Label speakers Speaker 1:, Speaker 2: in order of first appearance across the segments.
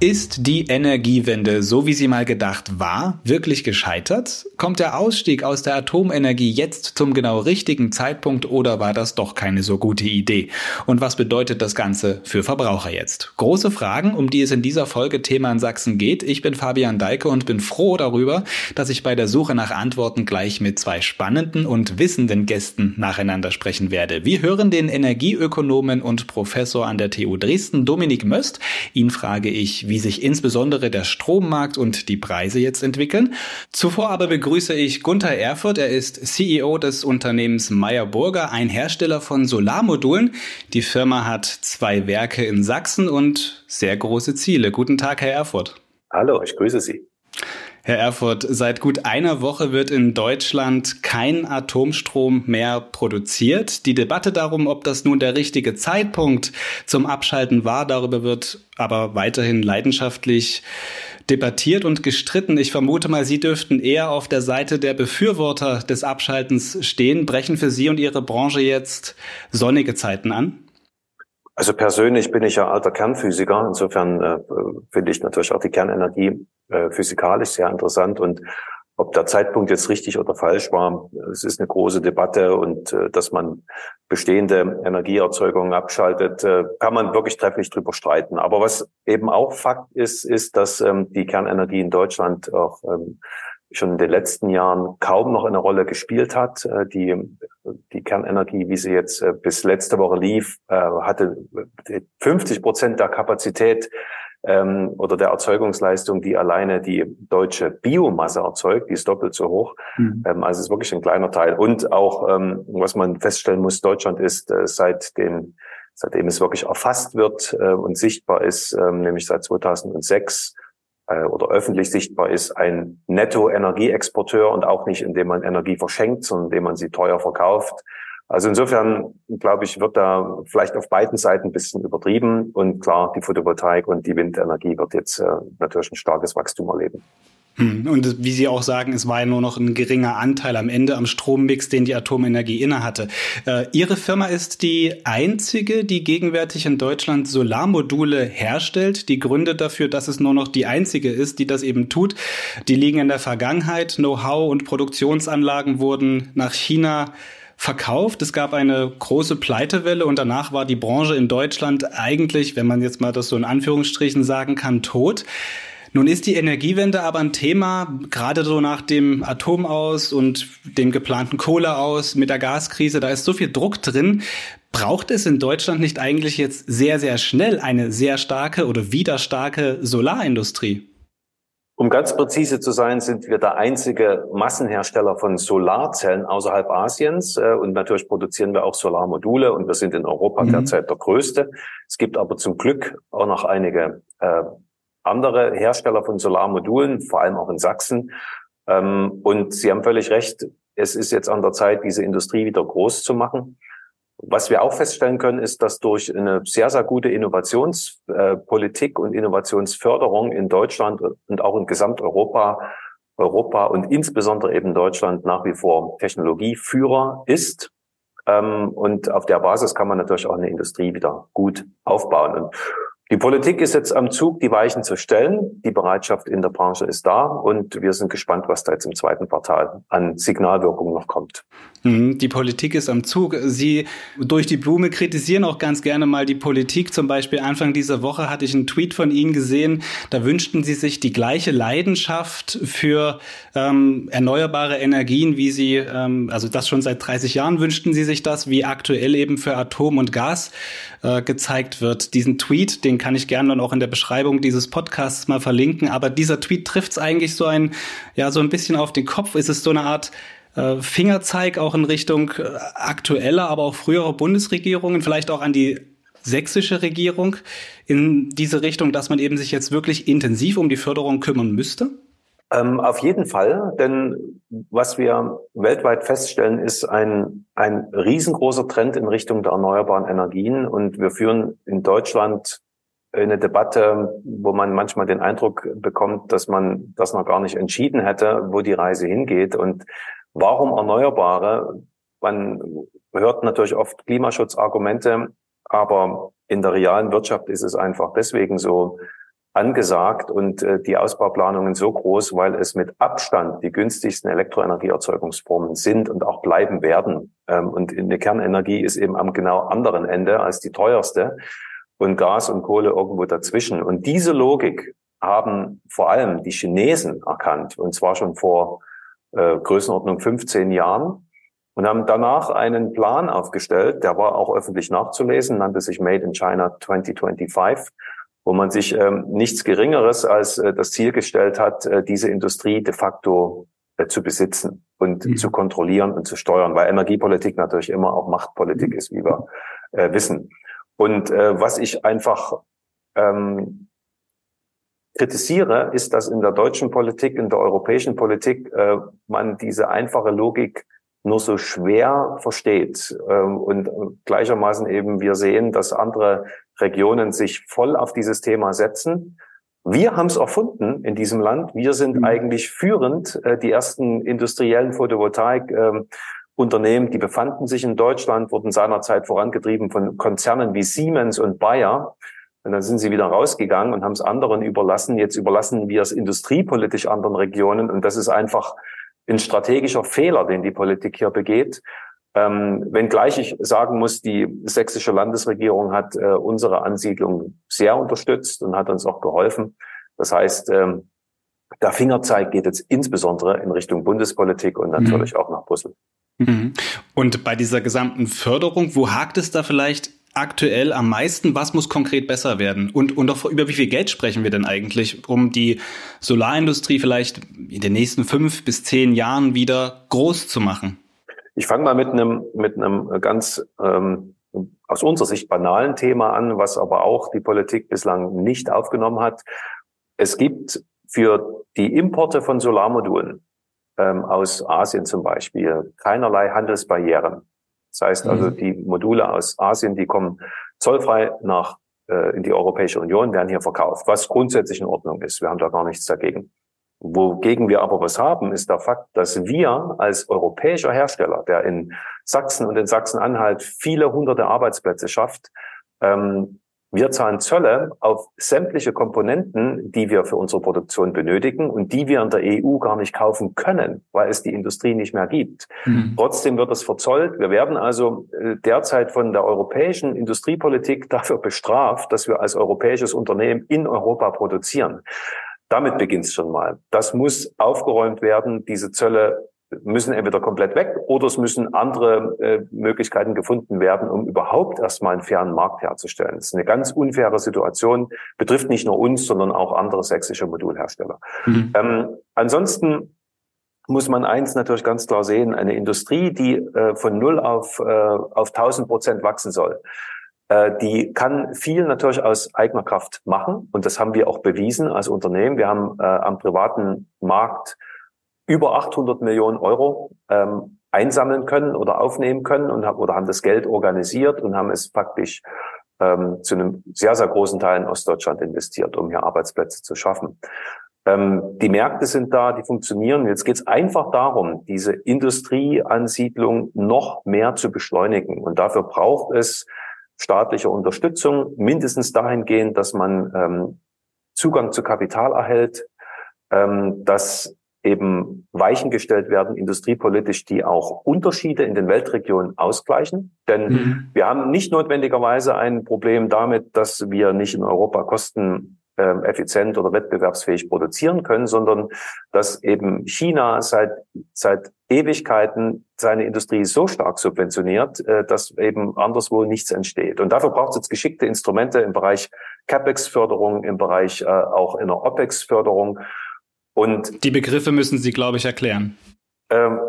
Speaker 1: Ist die Energiewende, so wie sie mal gedacht war, wirklich gescheitert? Kommt der Ausstieg aus der Atomenergie jetzt zum genau richtigen Zeitpunkt oder war das doch keine so gute Idee? Und was bedeutet das Ganze für Verbraucher jetzt? Große Fragen, um die es in dieser Folge Thema in Sachsen geht. Ich bin Fabian Deike und bin froh darüber, dass ich bei der Suche nach Antworten gleich mit zwei spannenden und wissenden Gästen nacheinander sprechen werde. Wir hören den Energieökonomen und Professor an der TU Dresden, Dominik Möst. Ihn frage ich, wie sich insbesondere der Strommarkt und die Preise jetzt entwickeln. Zuvor aber begrüße ich Gunther Erfurt. Er ist CEO des Unternehmens Meyer Burger, ein Hersteller von Solarmodulen. Die Firma hat zwei Werke in Sachsen und sehr große Ziele. Guten Tag, Herr Erfurt.
Speaker 2: Hallo, ich grüße Sie.
Speaker 1: Herr Erfurt, seit gut einer Woche wird in Deutschland kein Atomstrom mehr produziert. Die Debatte darum, ob das nun der richtige Zeitpunkt zum Abschalten war, darüber wird aber weiterhin leidenschaftlich debattiert und gestritten. Ich vermute mal, Sie dürften eher auf der Seite der Befürworter des Abschaltens stehen. Brechen für Sie und Ihre Branche jetzt sonnige Zeiten an?
Speaker 2: Also persönlich bin ich ja alter Kernphysiker. Insofern äh, finde ich natürlich auch die Kernenergie äh, physikalisch sehr interessant und ob der Zeitpunkt jetzt richtig oder falsch war, es ist eine große Debatte und äh, dass man bestehende Energieerzeugungen abschaltet, äh, kann man wirklich trefflich drüber streiten. Aber was eben auch Fakt ist, ist, dass ähm, die Kernenergie in Deutschland auch ähm, schon in den letzten Jahren kaum noch eine Rolle gespielt hat. Äh, die, Kernenergie, wie sie jetzt äh, bis letzte Woche lief, äh, hatte 50 Prozent der Kapazität ähm, oder der Erzeugungsleistung, die alleine die deutsche Biomasse erzeugt, die ist doppelt so hoch. Mhm. Ähm, also es ist wirklich ein kleiner Teil. Und auch, ähm, was man feststellen muss, Deutschland ist äh, seit den seitdem es wirklich erfasst wird äh, und sichtbar ist, äh, nämlich seit 2006 äh, oder öffentlich sichtbar ist, ein Netto-Energieexporteur und auch nicht, indem man Energie verschenkt, sondern indem man sie teuer verkauft. Also insofern, glaube ich, wird da vielleicht auf beiden Seiten ein bisschen übertrieben. Und klar, die Photovoltaik und die Windenergie wird jetzt äh, natürlich ein starkes Wachstum erleben.
Speaker 1: Hm, und wie Sie auch sagen, es war ja nur noch ein geringer Anteil am Ende am Strommix, den die Atomenergie innehatte. Äh, Ihre Firma ist die einzige, die gegenwärtig in Deutschland Solarmodule herstellt. Die Gründe dafür, dass es nur noch die einzige ist, die das eben tut, die liegen in der Vergangenheit. Know-how und Produktionsanlagen wurden nach China verkauft. Es gab eine große Pleitewelle und danach war die Branche in Deutschland eigentlich, wenn man jetzt mal das so in Anführungsstrichen sagen kann, tot. Nun ist die Energiewende aber ein Thema, gerade so nach dem Atom aus und dem geplanten Kohle aus mit der Gaskrise, da ist so viel Druck drin. Braucht es in Deutschland nicht eigentlich jetzt sehr, sehr schnell eine sehr starke oder wieder starke Solarindustrie?
Speaker 2: Um ganz präzise zu sein, sind wir der einzige Massenhersteller von Solarzellen außerhalb Asiens. Äh, und natürlich produzieren wir auch Solarmodule und wir sind in Europa mhm. derzeit der größte. Es gibt aber zum Glück auch noch einige äh, andere Hersteller von Solarmodulen, vor allem auch in Sachsen. Ähm, und Sie haben völlig recht. Es ist jetzt an der Zeit, diese Industrie wieder groß zu machen. Was wir auch feststellen können, ist, dass durch eine sehr, sehr gute Innovationspolitik und Innovationsförderung in Deutschland und auch in Gesamteuropa, Europa und insbesondere eben Deutschland nach wie vor Technologieführer ist. Ähm, und auf der Basis kann man natürlich auch eine Industrie wieder gut aufbauen. Und die Politik ist jetzt am Zug, die Weichen zu stellen. Die Bereitschaft in der Branche ist da und wir sind gespannt, was da jetzt im zweiten Quartal an Signalwirkung noch kommt.
Speaker 1: Mhm, die Politik ist am Zug. Sie durch die Blume kritisieren auch ganz gerne mal die Politik. Zum Beispiel Anfang dieser Woche hatte ich einen Tweet von Ihnen gesehen. Da wünschten Sie sich die gleiche Leidenschaft für ähm, erneuerbare Energien, wie Sie, ähm, also das schon seit 30 Jahren wünschten Sie sich das, wie aktuell eben für Atom und Gas äh, gezeigt wird. Diesen Tweet, den kann ich gerne dann auch in der Beschreibung dieses Podcasts mal verlinken. Aber dieser Tweet trifft es eigentlich so ein, ja, so ein bisschen auf den Kopf. Ist es so eine Art äh, Fingerzeig auch in Richtung äh, aktueller, aber auch früherer Bundesregierungen, vielleicht auch an die sächsische Regierung in diese Richtung, dass man eben sich jetzt wirklich intensiv um die Förderung kümmern müsste?
Speaker 2: Ähm, auf jeden Fall, denn was wir weltweit feststellen, ist ein, ein riesengroßer Trend in Richtung der erneuerbaren Energien und wir führen in Deutschland eine Debatte, wo man manchmal den Eindruck bekommt, dass man das noch gar nicht entschieden hätte, wo die Reise hingeht und warum Erneuerbare. Man hört natürlich oft Klimaschutzargumente, aber in der realen Wirtschaft ist es einfach deswegen so angesagt und äh, die Ausbauplanungen so groß, weil es mit Abstand die günstigsten Elektroenergieerzeugungsformen sind und auch bleiben werden. Ähm, und eine Kernenergie ist eben am genau anderen Ende als die teuerste und Gas und Kohle irgendwo dazwischen. Und diese Logik haben vor allem die Chinesen erkannt, und zwar schon vor äh, Größenordnung 15 Jahren und haben danach einen Plan aufgestellt, der war auch öffentlich nachzulesen, nannte sich Made in China 2025, wo man sich ähm, nichts Geringeres als äh, das Ziel gestellt hat, äh, diese Industrie de facto äh, zu besitzen und mhm. zu kontrollieren und zu steuern, weil Energiepolitik natürlich immer auch Machtpolitik ist, wie wir äh, wissen. Und äh, was ich einfach ähm, kritisiere, ist, dass in der deutschen Politik, in der europäischen Politik äh, man diese einfache Logik nur so schwer versteht. Ähm, und gleichermaßen eben wir sehen, dass andere Regionen sich voll auf dieses Thema setzen. Wir haben es erfunden in diesem Land. Wir sind mhm. eigentlich führend. Äh, die ersten industriellen Photovoltaik Unternehmen, die befanden sich in Deutschland, wurden seinerzeit vorangetrieben von Konzernen wie Siemens und Bayer. Und dann sind sie wieder rausgegangen und haben es anderen überlassen. Jetzt überlassen wir es industriepolitisch anderen Regionen. Und das ist einfach ein strategischer Fehler, den die Politik hier begeht. Ähm, wenngleich ich sagen muss, die sächsische Landesregierung hat äh, unsere Ansiedlung sehr unterstützt und hat uns auch geholfen. Das heißt, ähm, der Fingerzeig geht jetzt insbesondere in Richtung Bundespolitik und natürlich mhm. auch nach Brüssel.
Speaker 1: Mhm. Und bei dieser gesamten Förderung, wo hakt es da vielleicht aktuell am meisten? Was muss konkret besser werden? Und, und auch über wie viel Geld sprechen wir denn eigentlich, um die Solarindustrie vielleicht in den nächsten fünf bis zehn Jahren wieder groß zu machen?
Speaker 2: Ich fange mal mit einem, mit einem ganz ähm, aus unserer Sicht banalen Thema an, was aber auch die Politik bislang nicht aufgenommen hat. Es gibt für die Importe von Solarmodulen ähm, aus Asien zum Beispiel keinerlei Handelsbarrieren. Das heißt also, mhm. die Module aus Asien, die kommen zollfrei nach äh, in die Europäische Union, werden hier verkauft, was grundsätzlich in Ordnung ist. Wir haben da gar nichts dagegen. Wogegen wir aber was haben, ist der Fakt, dass wir als europäischer Hersteller, der in Sachsen und in Sachsen-Anhalt viele hunderte Arbeitsplätze schafft, ähm, wir zahlen Zölle auf sämtliche Komponenten, die wir für unsere Produktion benötigen und die wir in der EU gar nicht kaufen können, weil es die Industrie nicht mehr gibt. Mhm. Trotzdem wird es verzollt. Wir werden also äh, derzeit von der europäischen Industriepolitik dafür bestraft, dass wir als europäisches Unternehmen in Europa produzieren. Damit beginnt es schon mal. Das muss aufgeräumt werden. Diese Zölle müssen entweder komplett weg oder es müssen andere äh, Möglichkeiten gefunden werden, um überhaupt erstmal einen fairen Markt herzustellen. Das ist eine ganz unfaire Situation, betrifft nicht nur uns, sondern auch andere sächsische Modulhersteller. Mhm. Ähm, ansonsten muss man eins natürlich ganz klar sehen, eine Industrie, die äh, von null auf, äh, auf 1000 Prozent wachsen soll, äh, die kann viel natürlich aus eigener Kraft machen. Und das haben wir auch bewiesen als Unternehmen. Wir haben äh, am privaten Markt über 800 Millionen Euro ähm, einsammeln können oder aufnehmen können und haben, oder haben das Geld organisiert und haben es praktisch ähm, zu einem sehr, sehr großen Teil in Ostdeutschland investiert, um hier Arbeitsplätze zu schaffen. Ähm, die Märkte sind da, die funktionieren. Jetzt geht es einfach darum, diese Industrieansiedlung noch mehr zu beschleunigen. Und dafür braucht es staatliche Unterstützung, mindestens dahingehend, dass man ähm, Zugang zu Kapital erhält, ähm, dass eben Weichen gestellt werden, industriepolitisch, die auch Unterschiede in den Weltregionen ausgleichen. Denn mhm. wir haben nicht notwendigerweise ein Problem damit, dass wir nicht in Europa Kosten ähm, effizient oder wettbewerbsfähig produzieren können, sondern dass eben China seit, seit Ewigkeiten seine Industrie so stark subventioniert, äh, dass eben anderswo nichts entsteht. Und dafür braucht es jetzt geschickte Instrumente im Bereich CapEx-Förderung, im Bereich äh, auch in der OPEX-Förderung.
Speaker 1: Und die Begriffe müssen Sie, glaube ich, erklären.
Speaker 2: Ähm,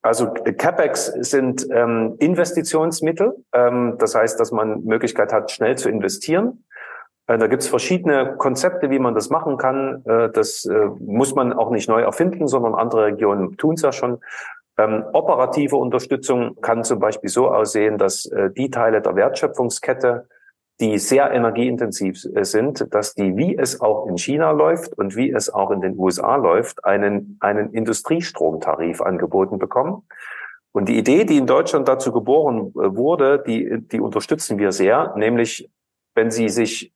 Speaker 2: also CapEx sind ähm, Investitionsmittel. Ähm, das heißt, dass man Möglichkeit hat, schnell zu investieren. Äh, da gibt es verschiedene Konzepte, wie man das machen kann. Äh, das äh, muss man auch nicht neu erfinden, sondern andere Regionen tun es ja schon. Ähm, operative Unterstützung kann zum Beispiel so aussehen, dass äh, die Teile der Wertschöpfungskette, die sehr energieintensiv äh, sind, dass die, wie es auch in China läuft und wie es auch in den USA läuft, einen, einen Industriestromtarif angeboten bekommen. Und die Idee, die in Deutschland dazu geboren äh, wurde, die, die unterstützen wir sehr, nämlich wenn Sie sich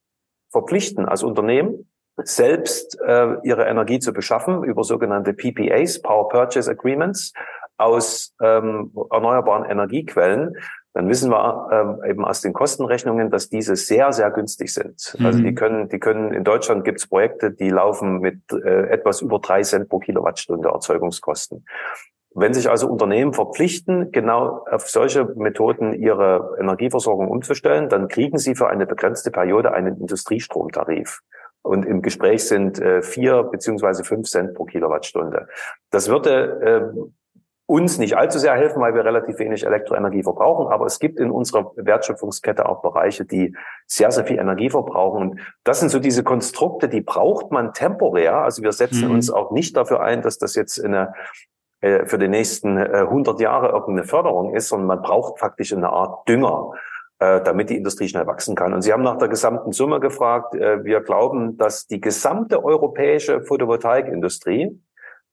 Speaker 2: verpflichten als Unternehmen, selbst äh, ihre Energie zu beschaffen über sogenannte PPAs, Power Purchase Agreements, aus ähm, erneuerbaren Energiequellen, dann wissen wir ähm, eben aus den Kostenrechnungen, dass diese sehr, sehr günstig sind. Mhm. Also die können, die können in Deutschland gibt es Projekte, die laufen mit äh, etwas über drei Cent pro Kilowattstunde Erzeugungskosten. Wenn sich also Unternehmen verpflichten, genau auf solche Methoden ihre Energieversorgung umzustellen, dann kriegen sie für eine begrenzte Periode einen Industriestromtarif. Und im Gespräch sind äh, vier beziehungsweise fünf Cent pro Kilowattstunde. Das würde äh, uns nicht allzu sehr helfen, weil wir relativ wenig Elektroenergie verbrauchen. Aber es gibt in unserer Wertschöpfungskette auch Bereiche, die sehr, sehr viel Energie verbrauchen. Und das sind so diese Konstrukte, die braucht man temporär. Also wir setzen mhm. uns auch nicht dafür ein, dass das jetzt eine äh, für die nächsten 100 äh, Jahre irgendeine Förderung ist, sondern man braucht faktisch eine Art Dünger, äh, damit die Industrie schnell wachsen kann. Und Sie haben nach der gesamten Summe gefragt. Wir glauben, dass die gesamte europäische Photovoltaikindustrie,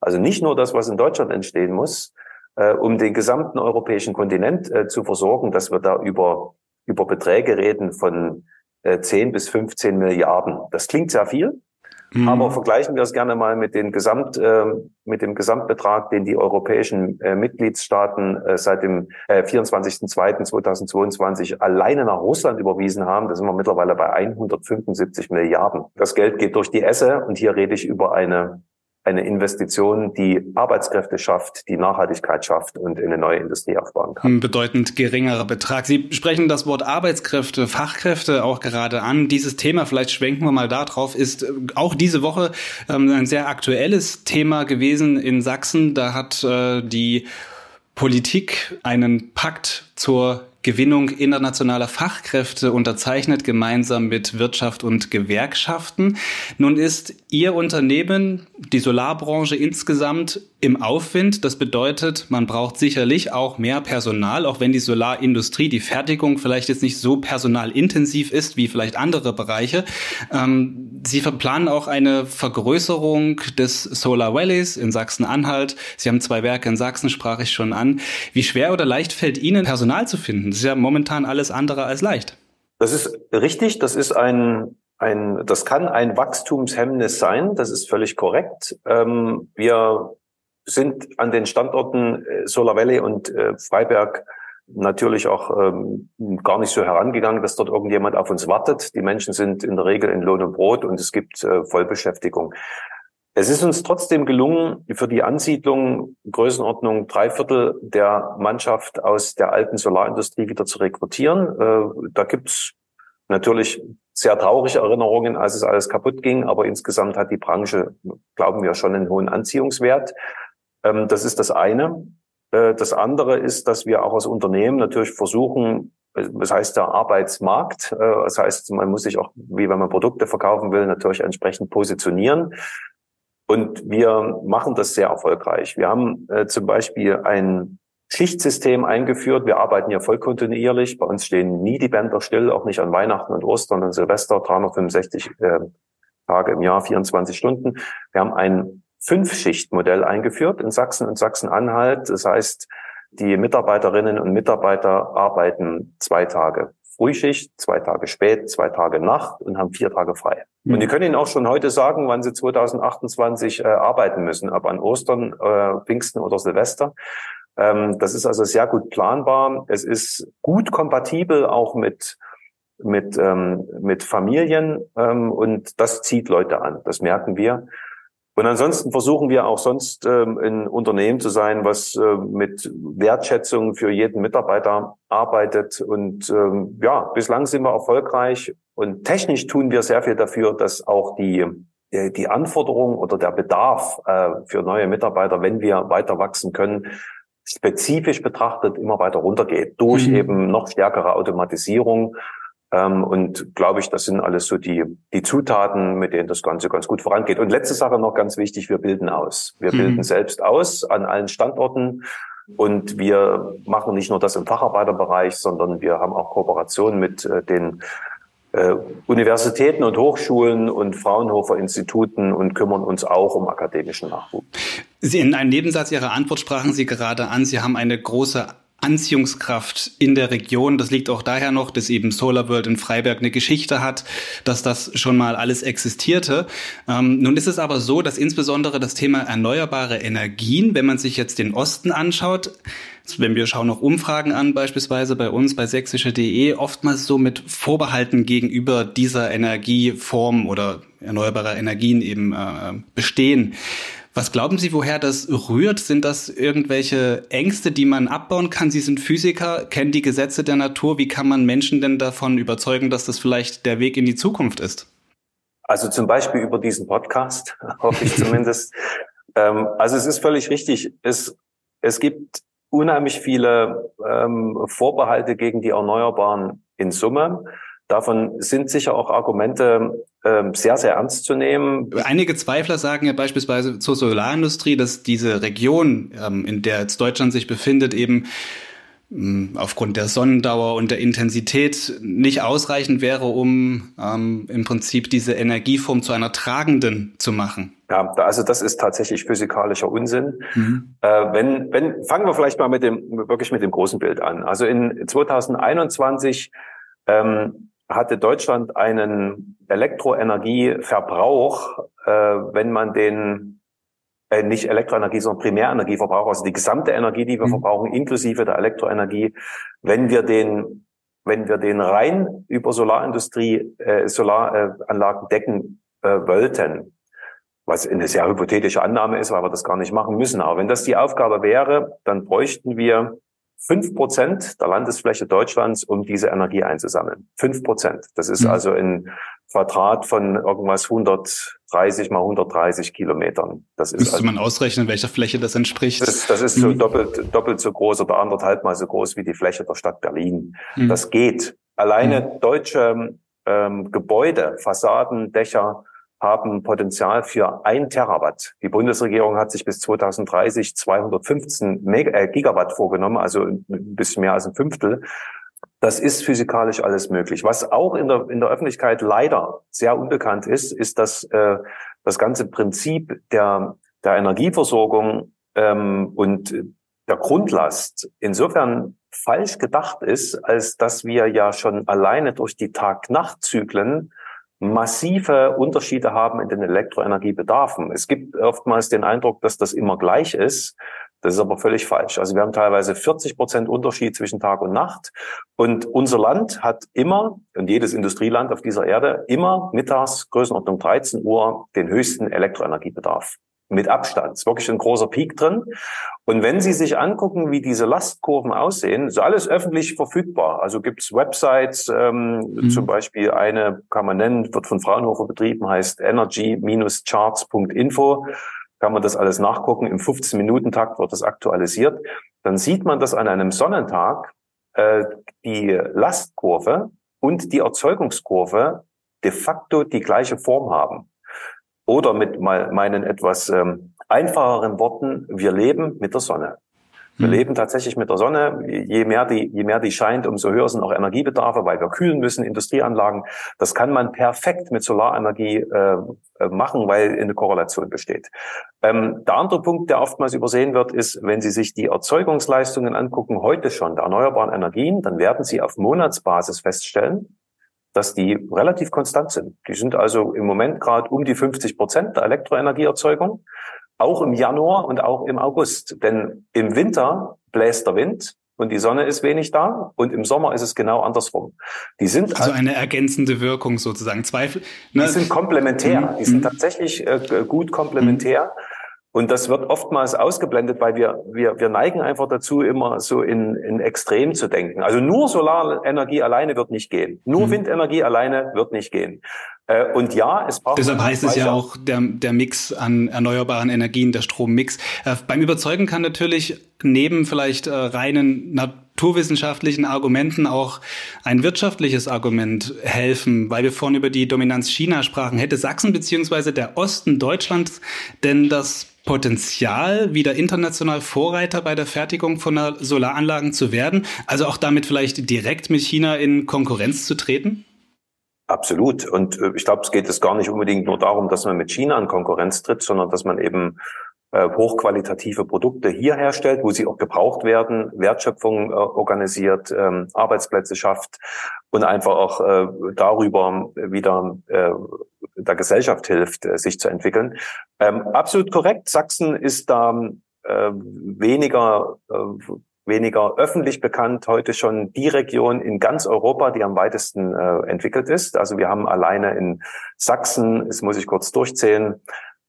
Speaker 2: also nicht nur das, was in Deutschland entstehen muss, äh, um den gesamten europäischen Kontinent äh, zu versorgen, dass wir da über, über Beträge reden von äh, 10 bis 15 Milliarden. Das klingt sehr viel, mhm. aber vergleichen wir es gerne mal mit, den Gesamt, äh, mit dem Gesamtbetrag, den die europäischen äh, Mitgliedstaaten äh, seit dem äh, 24.02.2022 alleine nach Russland überwiesen haben. Da sind wir mittlerweile bei 175 Milliarden. Das Geld geht durch die Esse und hier rede ich über eine eine Investition, die Arbeitskräfte schafft, die Nachhaltigkeit schafft und eine neue Industrie aufbauen kann.
Speaker 1: Ein bedeutend geringerer Betrag. Sie sprechen das Wort Arbeitskräfte, Fachkräfte auch gerade an. Dieses Thema, vielleicht schwenken wir mal da drauf, ist auch diese Woche ähm, ein sehr aktuelles Thema gewesen in Sachsen. Da hat äh, die Politik einen Pakt zur Gewinnung internationaler Fachkräfte unterzeichnet, gemeinsam mit Wirtschaft und Gewerkschaften. Nun ist Ihr Unternehmen, die Solarbranche insgesamt, im Aufwind. Das bedeutet, man braucht sicherlich auch mehr Personal, auch wenn die Solarindustrie, die Fertigung vielleicht jetzt nicht so personalintensiv ist wie vielleicht andere Bereiche. Ähm, Sie verplanen auch eine Vergrößerung des Solar Valleys in Sachsen-Anhalt. Sie haben zwei Werke in Sachsen, sprach ich schon an. Wie schwer oder leicht fällt Ihnen, Personal zu finden? Das ist ja momentan alles andere als leicht.
Speaker 2: Das ist richtig. Das ist ein ein, das kann ein Wachstumshemmnis sein, das ist völlig korrekt. Ähm, wir sind an den Standorten äh, Solar Valley und äh, Freiberg natürlich auch ähm, gar nicht so herangegangen, dass dort irgendjemand auf uns wartet. Die Menschen sind in der Regel in Lohn und Brot und es gibt äh, Vollbeschäftigung. Es ist uns trotzdem gelungen, für die Ansiedlung Größenordnung drei Viertel der Mannschaft aus der alten Solarindustrie wieder zu rekrutieren. Äh, da gibt's natürlich sehr traurige Erinnerungen, als es alles kaputt ging, aber insgesamt hat die Branche, glauben wir, schon einen hohen Anziehungswert. Ähm, das ist das eine. Äh, das andere ist, dass wir auch als Unternehmen natürlich versuchen, das heißt der Arbeitsmarkt, äh, das heißt, man muss sich auch, wie wenn man Produkte verkaufen will, natürlich entsprechend positionieren. Und wir machen das sehr erfolgreich. Wir haben äh, zum Beispiel ein Schichtsystem eingeführt. Wir arbeiten ja voll kontinuierlich. Bei uns stehen nie die Bänder still, auch nicht an Weihnachten und Ostern und Silvester, 365 äh, Tage im Jahr, 24 Stunden. Wir haben ein Fünf-Schicht-Modell eingeführt in Sachsen und Sachsen-Anhalt. Das heißt, die Mitarbeiterinnen und Mitarbeiter arbeiten zwei Tage Frühschicht, zwei Tage spät, zwei Tage Nacht und haben vier Tage frei. Mhm. Und die können Ihnen auch schon heute sagen, wann Sie 2028 äh, arbeiten müssen, ob an Ostern, äh, Pfingsten oder Silvester. Ähm, das ist also sehr gut planbar. Es ist gut kompatibel auch mit mit ähm, mit Familien ähm, und das zieht Leute an. Das merken wir. Und ansonsten versuchen wir auch sonst ähm, ein Unternehmen zu sein, was äh, mit Wertschätzung für jeden Mitarbeiter arbeitet. Und ähm, ja, bislang sind wir erfolgreich. Und technisch tun wir sehr viel dafür, dass auch die äh, die Anforderung oder der Bedarf äh, für neue Mitarbeiter, wenn wir weiter wachsen können, spezifisch betrachtet immer weiter runtergeht durch mhm. eben noch stärkere Automatisierung ähm, und glaube ich, das sind alles so die, die Zutaten, mit denen das Ganze ganz gut vorangeht. Und letzte Sache noch ganz wichtig, wir bilden aus. Wir mhm. bilden selbst aus an allen Standorten. Und wir machen nicht nur das im Facharbeiterbereich, sondern wir haben auch Kooperationen mit äh, den äh, Universitäten und Hochschulen und Fraunhofer Instituten und kümmern uns auch um akademischen Nachwuchs.
Speaker 1: Sie in einem Nebensatz Ihrer Antwort sprachen Sie gerade an, Sie haben eine große Anziehungskraft in der Region. Das liegt auch daher noch, dass eben Solar World in Freiberg eine Geschichte hat, dass das schon mal alles existierte. Ähm, nun ist es aber so, dass insbesondere das Thema erneuerbare Energien, wenn man sich jetzt den Osten anschaut, wenn wir schauen noch Umfragen an, beispielsweise bei uns bei sächsische.de, oftmals so mit Vorbehalten gegenüber dieser Energieform oder erneuerbarer Energien eben äh, bestehen. Was glauben Sie, woher das rührt? Sind das irgendwelche Ängste, die man abbauen kann? Sie sind Physiker, kennen die Gesetze der Natur. Wie kann man Menschen denn davon überzeugen, dass das vielleicht der Weg in die Zukunft ist?
Speaker 2: Also zum Beispiel über diesen Podcast, hoffe ich zumindest. ähm, also es ist völlig richtig. Es, es gibt unheimlich viele ähm, Vorbehalte gegen die Erneuerbaren in Summe. Davon sind sicher auch Argumente ähm, sehr, sehr ernst zu nehmen.
Speaker 1: Einige Zweifler sagen ja beispielsweise zur Solarindustrie, dass diese Region, ähm, in der jetzt Deutschland sich befindet, eben ähm, aufgrund der Sonnendauer und der Intensität nicht ausreichend wäre, um ähm, im Prinzip diese Energieform zu einer tragenden zu machen.
Speaker 2: Ja, also das ist tatsächlich physikalischer Unsinn. Mhm. Äh, wenn, wenn, fangen wir vielleicht mal mit dem, wirklich mit dem großen Bild an. Also in 2021 ähm, hatte Deutschland einen Elektroenergieverbrauch, äh, wenn man den äh, nicht Elektroenergie, sondern Primärenergieverbrauch, also die gesamte Energie, die wir mhm. verbrauchen, inklusive der Elektroenergie, wenn wir den, wenn wir den rein über Solarindustrie, äh, Solaranlagen decken äh, wollten, was eine sehr hypothetische Annahme ist, weil wir das gar nicht machen müssen. Aber wenn das die Aufgabe wäre, dann bräuchten wir fünf Prozent der Landesfläche Deutschlands, um diese Energie einzusammeln. Fünf Prozent. Das ist mhm. also ein Quadrat von irgendwas 130 mal 130 Kilometern. Das ist
Speaker 1: Müsste
Speaker 2: also,
Speaker 1: man ausrechnen, welcher Fläche das entspricht?
Speaker 2: Das, das ist so mhm. doppelt, doppelt so groß oder anderthalb mal so groß wie die Fläche der Stadt Berlin. Mhm. Das geht. Alleine mhm. deutsche ähm, Gebäude, Fassaden, Dächer, haben Potenzial für ein Terawatt. Die Bundesregierung hat sich bis 2030 215 Mega, äh, Gigawatt vorgenommen, also ein bisschen mehr als ein Fünftel. Das ist physikalisch alles möglich. Was auch in der, in der Öffentlichkeit leider sehr unbekannt ist, ist, dass äh, das ganze Prinzip der, der Energieversorgung ähm, und der Grundlast insofern falsch gedacht ist, als dass wir ja schon alleine durch die Tag-Nacht-Zyklen massive Unterschiede haben in den Elektroenergiebedarfen. Es gibt oftmals den Eindruck, dass das immer gleich ist. Das ist aber völlig falsch. Also wir haben teilweise 40 Prozent Unterschied zwischen Tag und Nacht. Und unser Land hat immer, und jedes Industrieland auf dieser Erde, immer mittags, Größenordnung 13 Uhr, den höchsten Elektroenergiebedarf mit Abstand. Es ist wirklich ein großer Peak drin. Und wenn Sie sich angucken, wie diese Lastkurven aussehen, ist alles öffentlich verfügbar. Also gibt es Websites, ähm, mhm. zum Beispiel eine kann man nennen, wird von Fraunhofer betrieben, heißt energy-charts.info. Kann man das alles nachgucken. Im 15-Minuten-Takt wird das aktualisiert. Dann sieht man, dass an einem Sonnentag äh, die Lastkurve und die Erzeugungskurve de facto die gleiche Form haben. Oder mit meinen etwas ähm, einfacheren Worten, wir leben mit der Sonne. Wir mhm. leben tatsächlich mit der Sonne. Je mehr die, je mehr die scheint, umso höher sind auch Energiebedarfe, weil wir kühlen müssen, Industrieanlagen. Das kann man perfekt mit Solarenergie äh, äh, machen, weil eine Korrelation besteht. Ähm, der andere Punkt, der oftmals übersehen wird, ist, wenn Sie sich die Erzeugungsleistungen angucken, heute schon der erneuerbaren Energien, dann werden Sie auf Monatsbasis feststellen, dass die relativ konstant sind. Die sind also im Moment gerade um die 50 Prozent der Elektroenergieerzeugung, auch im Januar und auch im August. Denn im Winter bläst der Wind und die Sonne ist wenig da und im Sommer ist es genau andersrum.
Speaker 1: Die sind also eine ergänzende Wirkung sozusagen. Zweifel.
Speaker 2: Ne? Die sind komplementär. Mhm. Die sind tatsächlich äh, gut komplementär. Und das wird oftmals ausgeblendet, weil wir, wir, wir neigen einfach dazu, immer so in, in Extrem zu denken. Also nur Solarenergie alleine wird nicht gehen. Nur mhm. Windenergie alleine wird nicht gehen. Äh, und ja, es braucht.
Speaker 1: Deshalb heißt es ja auch der, der Mix an erneuerbaren Energien, der Strommix. Äh, beim Überzeugen kann natürlich neben vielleicht äh, reinen naturwissenschaftlichen Argumenten auch ein wirtschaftliches Argument helfen, weil wir vorhin über die Dominanz China sprachen. Hätte Sachsen beziehungsweise der Osten Deutschlands denn das Potenzial, wieder international Vorreiter bei der Fertigung von Solaranlagen zu werden? Also auch damit vielleicht direkt mit China in Konkurrenz zu treten?
Speaker 2: Absolut. Und äh, ich glaube, es geht es gar nicht unbedingt nur darum, dass man mit China in Konkurrenz tritt, sondern dass man eben äh, hochqualitative Produkte hier herstellt, wo sie auch gebraucht werden, Wertschöpfung äh, organisiert, ähm, Arbeitsplätze schafft und einfach auch äh, darüber wieder äh, der Gesellschaft hilft, äh, sich zu entwickeln. Ähm, absolut korrekt. Sachsen ist da äh, weniger äh, weniger öffentlich bekannt, heute schon die Region in ganz Europa, die am weitesten äh, entwickelt ist. Also wir haben alleine in Sachsen, das muss ich kurz durchzählen,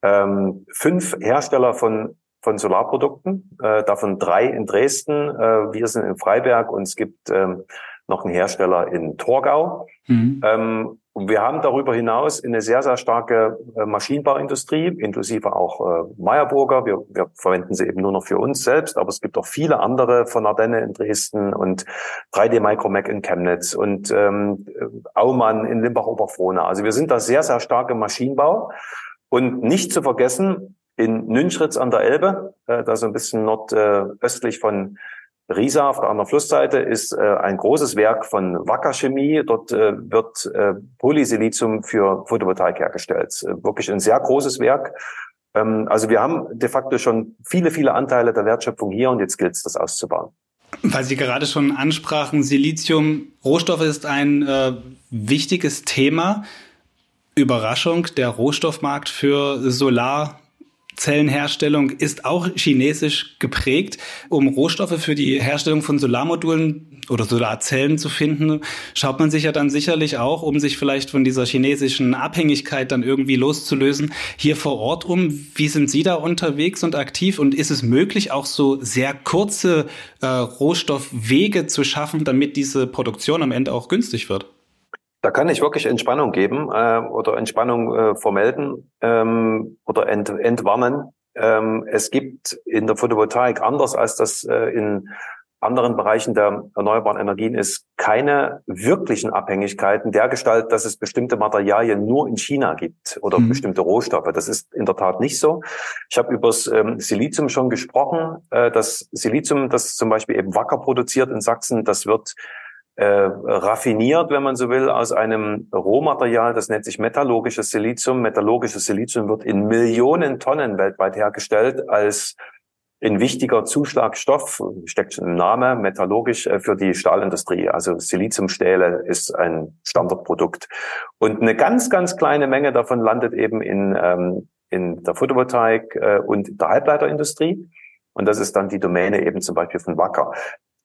Speaker 2: ähm, fünf Hersteller von von Solarprodukten, äh, davon drei in Dresden. Äh, wir sind in Freiberg und es gibt ähm, noch einen Hersteller in Torgau. Mhm. Ähm, wir haben darüber hinaus eine sehr, sehr starke äh, Maschinenbauindustrie, inklusive auch äh, Meyerburger. Wir, wir verwenden sie eben nur noch für uns selbst, aber es gibt auch viele andere von Ardenne in Dresden und 3D Micromac in Chemnitz und ähm, Aumann in Limbach-Oberfrohna. Also wir sind da sehr, sehr stark im Maschinenbau. Und nicht zu vergessen, in Nünchritz an der Elbe, äh, da so ein bisschen nordöstlich von Riesa auf der anderen Flussseite ist äh, ein großes Werk von Wacker Chemie. Dort äh, wird äh, Polysilizium für Photovoltaik hergestellt. Äh, wirklich ein sehr großes Werk. Ähm, also wir haben de facto schon viele, viele Anteile der Wertschöpfung hier und jetzt gilt es, das auszubauen.
Speaker 1: Weil Sie gerade schon ansprachen, Silizium, Rohstoffe ist ein äh, wichtiges Thema. Überraschung, der Rohstoffmarkt für Solar Zellenherstellung ist auch chinesisch geprägt. Um Rohstoffe für die Herstellung von Solarmodulen oder Solarzellen zu finden, schaut man sich ja dann sicherlich auch, um sich vielleicht von dieser chinesischen Abhängigkeit dann irgendwie loszulösen, hier vor Ort um. Wie sind Sie da unterwegs und aktiv? Und ist es möglich, auch so sehr kurze äh, Rohstoffwege zu schaffen, damit diese Produktion am Ende auch günstig wird?
Speaker 2: Da kann ich wirklich Entspannung geben äh, oder Entspannung äh, vermelden ähm, oder ent, entwarnen. Ähm, es gibt in der Photovoltaik, anders als das äh, in anderen Bereichen der erneuerbaren Energien ist, keine wirklichen Abhängigkeiten der Gestalt, dass es bestimmte Materialien nur in China gibt oder mhm. bestimmte Rohstoffe. Das ist in der Tat nicht so. Ich habe über das ähm, Silizium schon gesprochen. Äh, das Silizium, das zum Beispiel eben Wacker produziert in Sachsen, das wird äh, raffiniert, wenn man so will, aus einem Rohmaterial, das nennt sich metallurgisches Silizium. Metallurgisches Silizium wird in Millionen Tonnen weltweit hergestellt als ein wichtiger Zuschlagstoff, steckt schon im Namen, metallurgisch äh, für die Stahlindustrie. Also Siliziumstähle ist ein Standardprodukt. Und eine ganz, ganz kleine Menge davon landet eben in, ähm, in der Photovoltaik äh, und der Halbleiterindustrie. Und das ist dann die Domäne eben zum Beispiel von Wacker.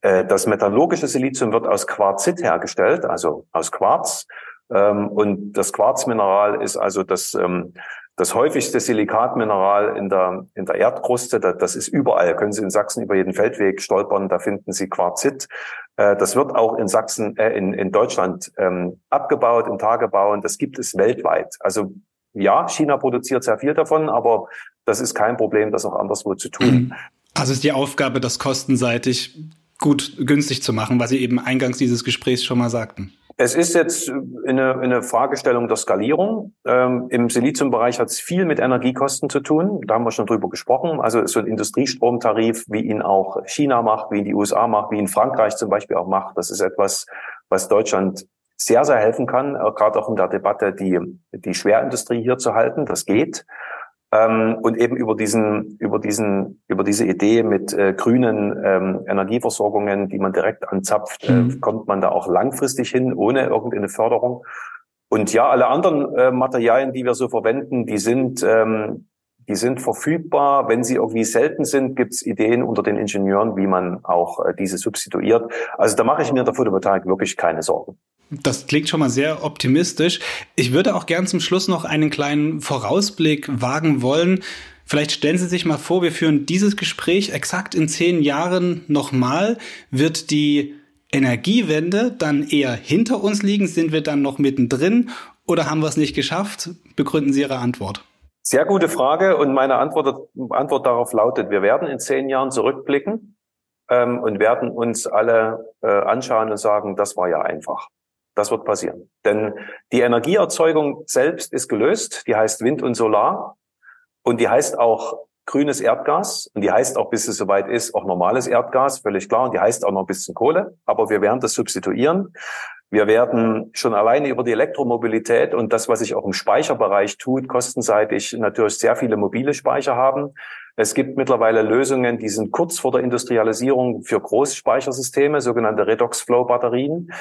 Speaker 2: Äh, das metallurgische Silizium wird aus Quarzit hergestellt, also aus Quarz. Ähm, und das Quarzmineral ist also das, ähm, das häufigste Silikatmineral in der, in der Erdkruste. Das ist überall. Können Sie in Sachsen über jeden Feldweg stolpern, da finden Sie Quarzit. Äh, das wird auch in Sachsen, äh, in, in Deutschland ähm, abgebaut, in Tagebau und das gibt es weltweit. Also ja, China produziert sehr viel davon, aber das ist kein Problem, das auch anderswo zu tun.
Speaker 1: Also ist die Aufgabe, das kostenseitig gut günstig zu machen, was Sie eben eingangs dieses Gesprächs schon mal sagten?
Speaker 2: Es ist jetzt eine, eine Fragestellung der Skalierung. Ähm, Im Siliziumbereich hat es viel mit Energiekosten zu tun. Da haben wir schon drüber gesprochen. Also so ein Industriestromtarif, wie ihn auch China macht, wie ihn die USA macht, wie ihn Frankreich zum Beispiel auch macht. Das ist etwas, was Deutschland sehr, sehr helfen kann, äh, gerade auch in der Debatte, die, die Schwerindustrie hier zu halten. Das geht. Ähm, und eben über diesen, über diesen, über diese Idee mit äh, grünen ähm, Energieversorgungen, die man direkt anzapft, äh, mhm. äh, kommt man da auch langfristig hin, ohne irgendeine Förderung. Und ja, alle anderen äh, Materialien, die wir so verwenden, die sind, ähm, die sind verfügbar. Wenn sie irgendwie selten sind, gibt es Ideen unter den Ingenieuren, wie man auch äh, diese substituiert. Also da mache ich mir in der Photovoltaik wirklich keine Sorgen.
Speaker 1: Das klingt schon mal sehr optimistisch. Ich würde auch gern zum Schluss noch einen kleinen Vorausblick wagen wollen. Vielleicht stellen Sie sich mal vor, wir führen dieses Gespräch exakt in zehn Jahren nochmal. Wird die Energiewende dann eher hinter uns liegen? Sind wir dann noch mittendrin oder haben wir es nicht geschafft? Begründen Sie Ihre Antwort.
Speaker 2: Sehr gute Frage und meine Antwort, Antwort darauf lautet, wir werden in zehn Jahren zurückblicken ähm, und werden uns alle äh, anschauen und sagen, das war ja einfach. Das wird passieren. Denn die Energieerzeugung selbst ist gelöst. Die heißt Wind und Solar. Und die heißt auch grünes Erdgas. Und die heißt auch, bis es soweit ist, auch normales Erdgas, völlig klar. Und die heißt auch noch ein bisschen Kohle. Aber wir werden das substituieren. Wir werden schon alleine über die Elektromobilität und das, was sich auch im Speicherbereich tut, kostenseitig natürlich sehr viele mobile Speicher haben. Es gibt mittlerweile Lösungen, die sind kurz vor der Industrialisierung für Großspeichersysteme, sogenannte Redox-Flow-Batterien.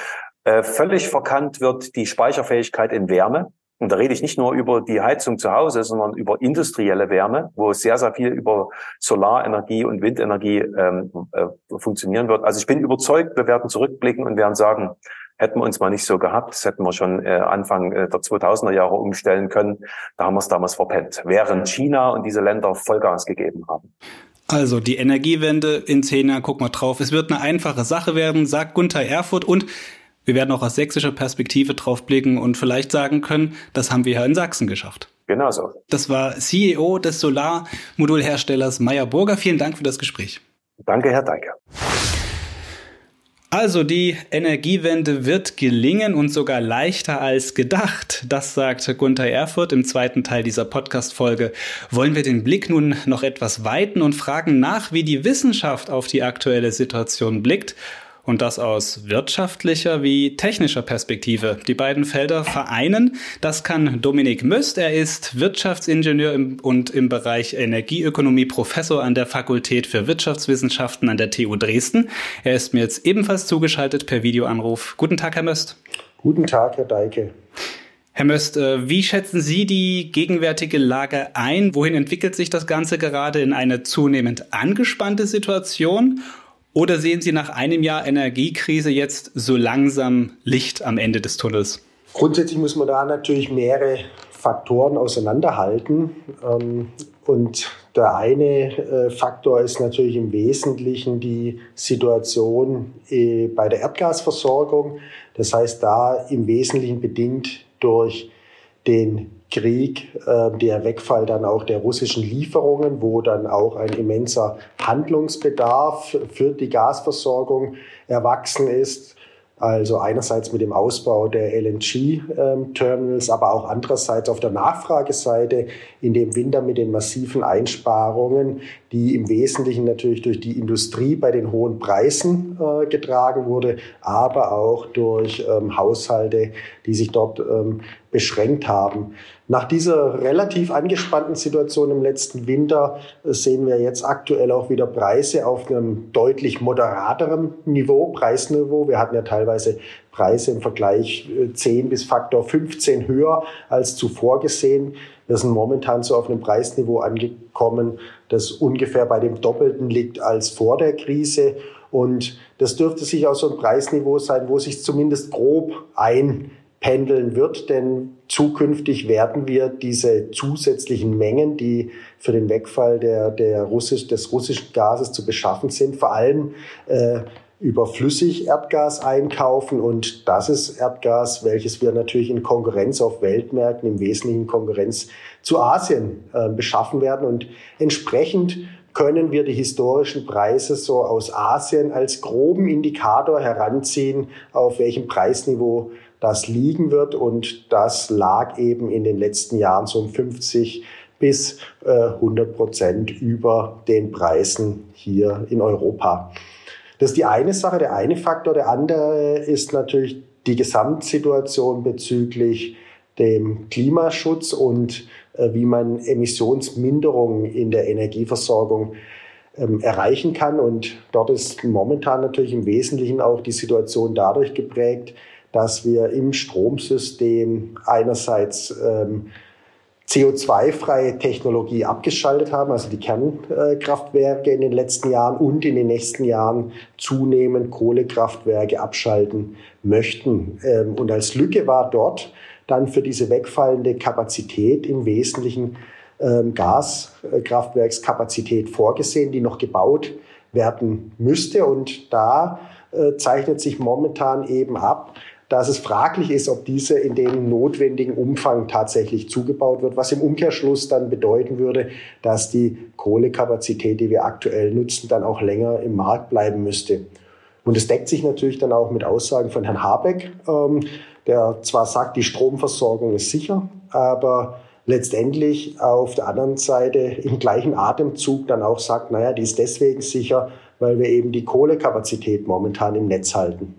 Speaker 2: Äh, völlig verkannt wird die Speicherfähigkeit in Wärme. Und da rede ich nicht nur über die Heizung zu Hause, sondern über industrielle Wärme, wo sehr, sehr viel über Solarenergie und Windenergie ähm, äh, funktionieren wird. Also ich bin überzeugt, wir werden zurückblicken und werden sagen, hätten wir uns mal nicht so gehabt, das hätten wir schon äh, Anfang äh, der 2000er Jahre umstellen können. Da haben wir es damals verpennt, während China und diese Länder Vollgas gegeben haben.
Speaker 1: Also die Energiewende in zehn Jahren, guck mal drauf. Es wird eine einfache Sache werden, sagt Gunther Erfurt und wir werden auch aus sächsischer Perspektive drauf blicken und vielleicht sagen können, das haben wir ja in Sachsen geschafft.
Speaker 2: Genau so.
Speaker 1: Das war CEO des Solarmodulherstellers Meyer Burger. Vielen Dank für das Gespräch.
Speaker 2: Danke, Herr Deike.
Speaker 1: Also die Energiewende wird gelingen und sogar leichter als gedacht. Das sagt Gunther Erfurt im zweiten Teil dieser Podcast-Folge. Wollen wir den Blick nun noch etwas weiten und fragen nach, wie die Wissenschaft auf die aktuelle Situation blickt und das aus wirtschaftlicher wie technischer Perspektive. Die beiden Felder vereinen. Das kann Dominik Möst. Er ist Wirtschaftsingenieur im, und im Bereich Energieökonomie Professor an der Fakultät für Wirtschaftswissenschaften an der TU Dresden. Er ist mir jetzt ebenfalls zugeschaltet per Videoanruf. Guten Tag, Herr Möst.
Speaker 3: Guten Tag, Herr Deike.
Speaker 1: Herr Möst, äh, wie schätzen Sie die gegenwärtige Lage ein? Wohin entwickelt sich das Ganze gerade in eine zunehmend angespannte Situation? Oder sehen Sie nach einem Jahr Energiekrise jetzt so langsam Licht am Ende des Tunnels?
Speaker 3: Grundsätzlich muss man da natürlich mehrere Faktoren auseinanderhalten. Ähm, und der eine äh, Faktor ist natürlich im Wesentlichen die Situation äh, bei der Erdgasversorgung. Das heißt, da im Wesentlichen bedingt durch den Krieg, äh, der Wegfall dann auch der russischen Lieferungen, wo dann auch ein immenser Handlungsbedarf für die Gasversorgung erwachsen ist. Also einerseits mit dem Ausbau der LNG-Terminals, aber auch andererseits auf der Nachfrageseite in dem Winter mit den massiven Einsparungen, die im Wesentlichen natürlich durch die Industrie bei den hohen Preisen äh, getragen wurde, aber auch durch ähm, Haushalte, die sich dort ähm, beschränkt haben. Nach dieser relativ angespannten Situation im letzten Winter äh, sehen wir jetzt aktuell auch wieder Preise auf einem deutlich moderateren Niveau, Preisniveau. Wir hatten ja teilweise Preise im Vergleich 10 äh, bis Faktor 15 höher als zuvor gesehen. Wir sind momentan so auf einem Preisniveau angekommen, das ungefähr bei dem Doppelten liegt als vor der Krise. Und das dürfte sich auch so ein Preisniveau sein, wo sich zumindest grob ein pendeln wird, denn zukünftig werden wir diese zusätzlichen Mengen, die für den Wegfall der, der Russisch, des russischen Gases zu beschaffen sind, vor allem äh, über Flüssigerdgas einkaufen. Und das ist Erdgas, welches wir natürlich in Konkurrenz auf Weltmärkten, im Wesentlichen Konkurrenz zu Asien äh, beschaffen werden. Und entsprechend können wir die historischen Preise so aus Asien als groben Indikator heranziehen, auf welchem Preisniveau das liegen wird. Und das lag eben in den letzten Jahren so um 50 bis äh, 100 Prozent über den Preisen hier in Europa. Das ist die eine Sache, der eine Faktor. Der andere ist natürlich die Gesamtsituation bezüglich dem Klimaschutz und äh, wie man Emissionsminderungen in der Energieversorgung ähm, erreichen kann. Und dort ist momentan natürlich im Wesentlichen auch die Situation dadurch geprägt, dass wir im Stromsystem einerseits ähm, CO2-freie Technologie abgeschaltet haben, also die Kernkraftwerke in den letzten Jahren und in den nächsten Jahren zunehmend Kohlekraftwerke abschalten möchten. Ähm, und als Lücke war dort dann für diese wegfallende Kapazität im Wesentlichen ähm, Gaskraftwerkskapazität vorgesehen, die noch gebaut werden müsste. Und da äh, zeichnet sich momentan eben ab, dass es fraglich ist, ob diese in dem notwendigen Umfang tatsächlich zugebaut wird, was im Umkehrschluss dann bedeuten würde, dass die Kohlekapazität, die wir aktuell nutzen, dann auch länger im Markt bleiben müsste. Und es deckt sich natürlich dann auch mit Aussagen von Herrn Habeck, ähm, der zwar sagt, die Stromversorgung ist sicher, aber letztendlich auf der anderen Seite im gleichen Atemzug dann auch sagt, naja, die ist deswegen sicher, weil wir eben die Kohlekapazität momentan im Netz halten.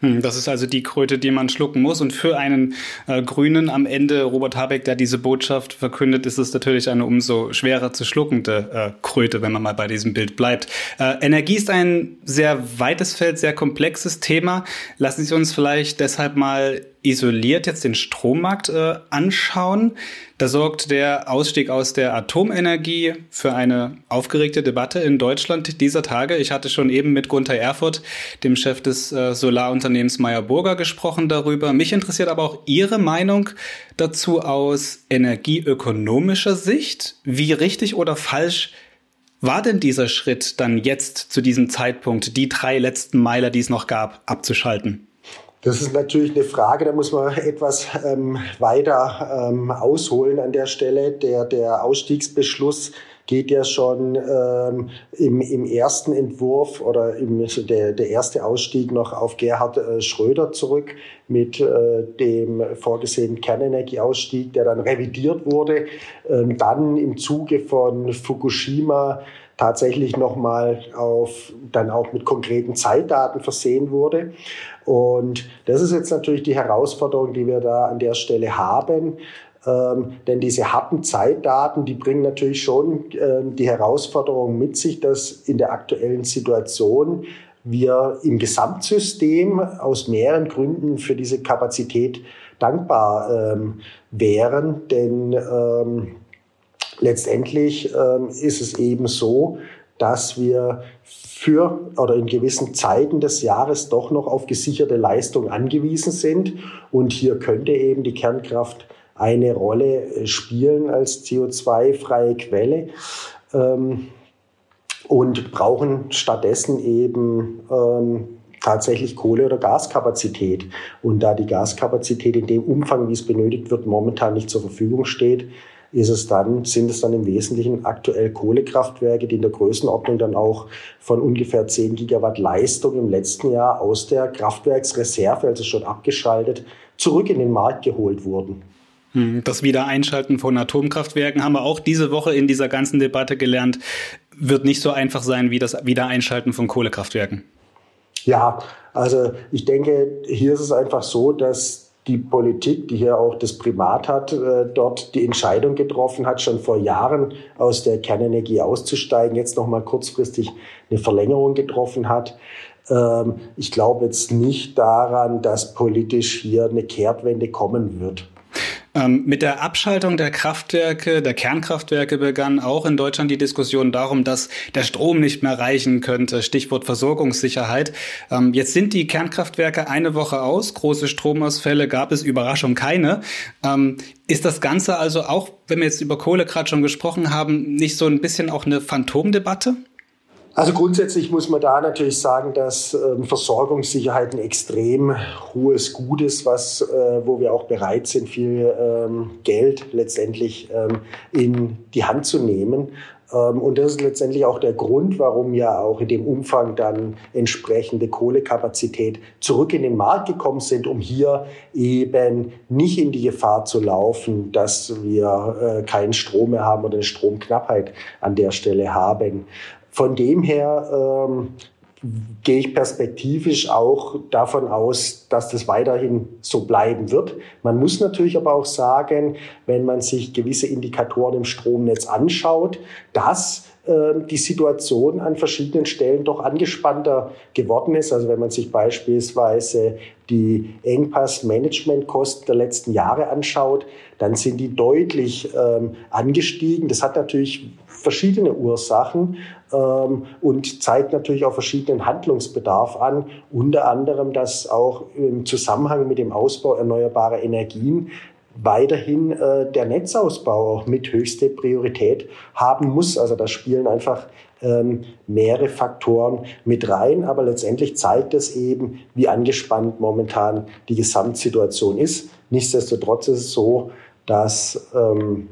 Speaker 1: Hm, das ist also die Kröte, die man schlucken muss. Und für einen äh, Grünen am Ende, Robert Habeck, der diese Botschaft verkündet, ist es natürlich eine umso schwerer zu schluckende äh, Kröte, wenn man mal bei diesem Bild bleibt. Äh, Energie ist ein sehr weites Feld, sehr komplexes Thema. Lassen Sie uns vielleicht deshalb mal isoliert jetzt den Strommarkt äh, anschauen. Da sorgt der Ausstieg aus der Atomenergie für eine aufgeregte Debatte in Deutschland dieser Tage. Ich hatte schon eben mit Gunther Erfurt, dem Chef des äh, Solarunternehmens Meyer Burger, gesprochen darüber. Mich interessiert aber auch Ihre Meinung dazu aus energieökonomischer Sicht. Wie richtig oder falsch war denn dieser Schritt dann jetzt zu diesem Zeitpunkt, die drei letzten Meiler, die es noch gab, abzuschalten?
Speaker 3: Das ist natürlich eine Frage, da muss man etwas ähm, weiter ähm, ausholen an der Stelle. Der, der Ausstiegsbeschluss geht ja schon ähm, im, im ersten Entwurf oder im, der, der erste Ausstieg noch auf Gerhard äh, Schröder zurück mit äh, dem vorgesehenen Kernenergieausstieg, der dann revidiert wurde. Ähm, dann im Zuge von Fukushima tatsächlich nochmal auf, dann auch mit konkreten Zeitdaten versehen wurde. Und das ist jetzt natürlich die Herausforderung, die wir da an der Stelle haben. Ähm, denn diese harten Zeitdaten, die bringen natürlich schon ähm, die Herausforderung mit sich, dass in der aktuellen Situation wir im Gesamtsystem aus mehreren Gründen für diese Kapazität dankbar ähm, wären. Denn ähm, letztendlich ähm, ist es eben so, dass wir für oder in gewissen Zeiten des Jahres doch noch auf gesicherte Leistung angewiesen sind. Und hier könnte eben die Kernkraft eine Rolle äh, spielen als CO2-freie Quelle. Ähm, und brauchen stattdessen eben ähm, tatsächlich Kohle- oder Gaskapazität. Und da die Gaskapazität in dem Umfang, wie es benötigt wird, momentan nicht zur Verfügung steht, ist es dann, sind es dann im Wesentlichen aktuell Kohlekraftwerke, die in der Größenordnung dann auch von ungefähr 10 Gigawatt Leistung im letzten Jahr aus der Kraftwerksreserve, also schon abgeschaltet, zurück in den Markt geholt wurden.
Speaker 1: Hm, das Wiedereinschalten von Atomkraftwerken haben wir auch diese Woche in dieser ganzen Debatte gelernt, wird nicht so einfach sein wie das Wiedereinschalten von Kohlekraftwerken.
Speaker 3: Ja, also ich denke, hier ist es einfach so, dass die Politik, die hier auch das Primat hat, äh, dort die Entscheidung getroffen hat, schon vor Jahren aus der Kernenergie auszusteigen, jetzt nochmal kurzfristig eine Verlängerung getroffen hat. Ähm, ich glaube jetzt nicht daran, dass politisch hier eine Kehrtwende kommen wird.
Speaker 1: Ähm, mit der Abschaltung der Kraftwerke, der Kernkraftwerke begann auch in Deutschland die Diskussion darum, dass der Strom nicht mehr reichen könnte. Stichwort Versorgungssicherheit. Ähm, jetzt sind die Kernkraftwerke eine Woche aus. Große Stromausfälle gab es, Überraschung keine. Ähm, ist das Ganze also auch, wenn wir jetzt über Kohle gerade schon gesprochen haben, nicht so ein bisschen auch eine Phantomdebatte?
Speaker 3: Also grundsätzlich muss man da natürlich sagen, dass ähm, Versorgungssicherheit ein extrem hohes Gut ist, was, äh, wo wir auch bereit sind, viel ähm, Geld letztendlich ähm, in die Hand zu nehmen. Ähm, und das ist letztendlich auch der Grund, warum ja auch in dem Umfang dann entsprechende Kohlekapazität zurück in den Markt gekommen sind, um hier eben nicht in die Gefahr zu laufen, dass wir äh, keinen Strom mehr haben oder eine Stromknappheit an der Stelle haben. Von dem her ähm, gehe ich perspektivisch auch davon aus, dass das weiterhin so bleiben wird. Man muss natürlich aber auch sagen, wenn man sich gewisse Indikatoren im Stromnetz anschaut, dass ähm, die Situation an verschiedenen Stellen doch angespannter geworden ist. Also wenn man sich beispielsweise die Engpass-Managementkosten der letzten Jahre anschaut, dann sind die deutlich ähm, angestiegen. Das hat natürlich verschiedene Ursachen ähm, und zeigt natürlich auch verschiedenen Handlungsbedarf an. Unter anderem, dass auch im Zusammenhang mit dem Ausbau erneuerbarer Energien weiterhin äh, der Netzausbau auch mit höchste Priorität haben muss. Also da spielen einfach ähm, mehrere Faktoren mit rein, aber letztendlich zeigt es eben, wie angespannt momentan die Gesamtsituation ist. Nichtsdestotrotz ist es so, dass ähm,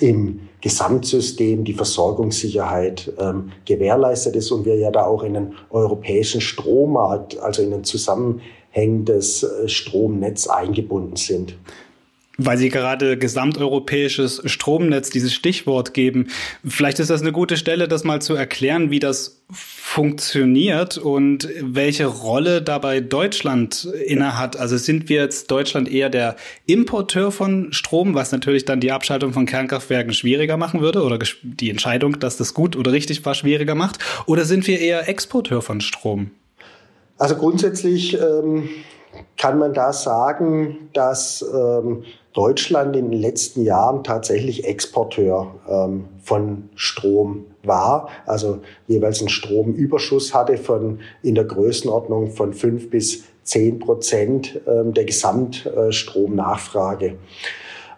Speaker 3: im Gesamtsystem die Versorgungssicherheit ähm, gewährleistet ist und wir ja da auch in den europäischen Strommarkt, also in ein zusammenhängendes äh, Stromnetz eingebunden sind.
Speaker 1: Weil Sie gerade gesamteuropäisches Stromnetz dieses Stichwort geben. Vielleicht ist das eine gute Stelle, das mal zu erklären, wie das funktioniert und welche Rolle dabei Deutschland innehat. Also sind wir jetzt Deutschland eher der Importeur von Strom, was natürlich dann die Abschaltung von Kernkraftwerken schwieriger machen würde oder die Entscheidung, dass das gut oder richtig war, schwieriger macht? Oder sind wir eher Exporteur von Strom?
Speaker 3: Also grundsätzlich ähm, kann man da sagen, dass ähm, Deutschland in den letzten Jahren tatsächlich Exporteur ähm, von Strom war, also jeweils einen Stromüberschuss hatte von in der Größenordnung von fünf bis zehn Prozent ähm, der Gesamtstromnachfrage.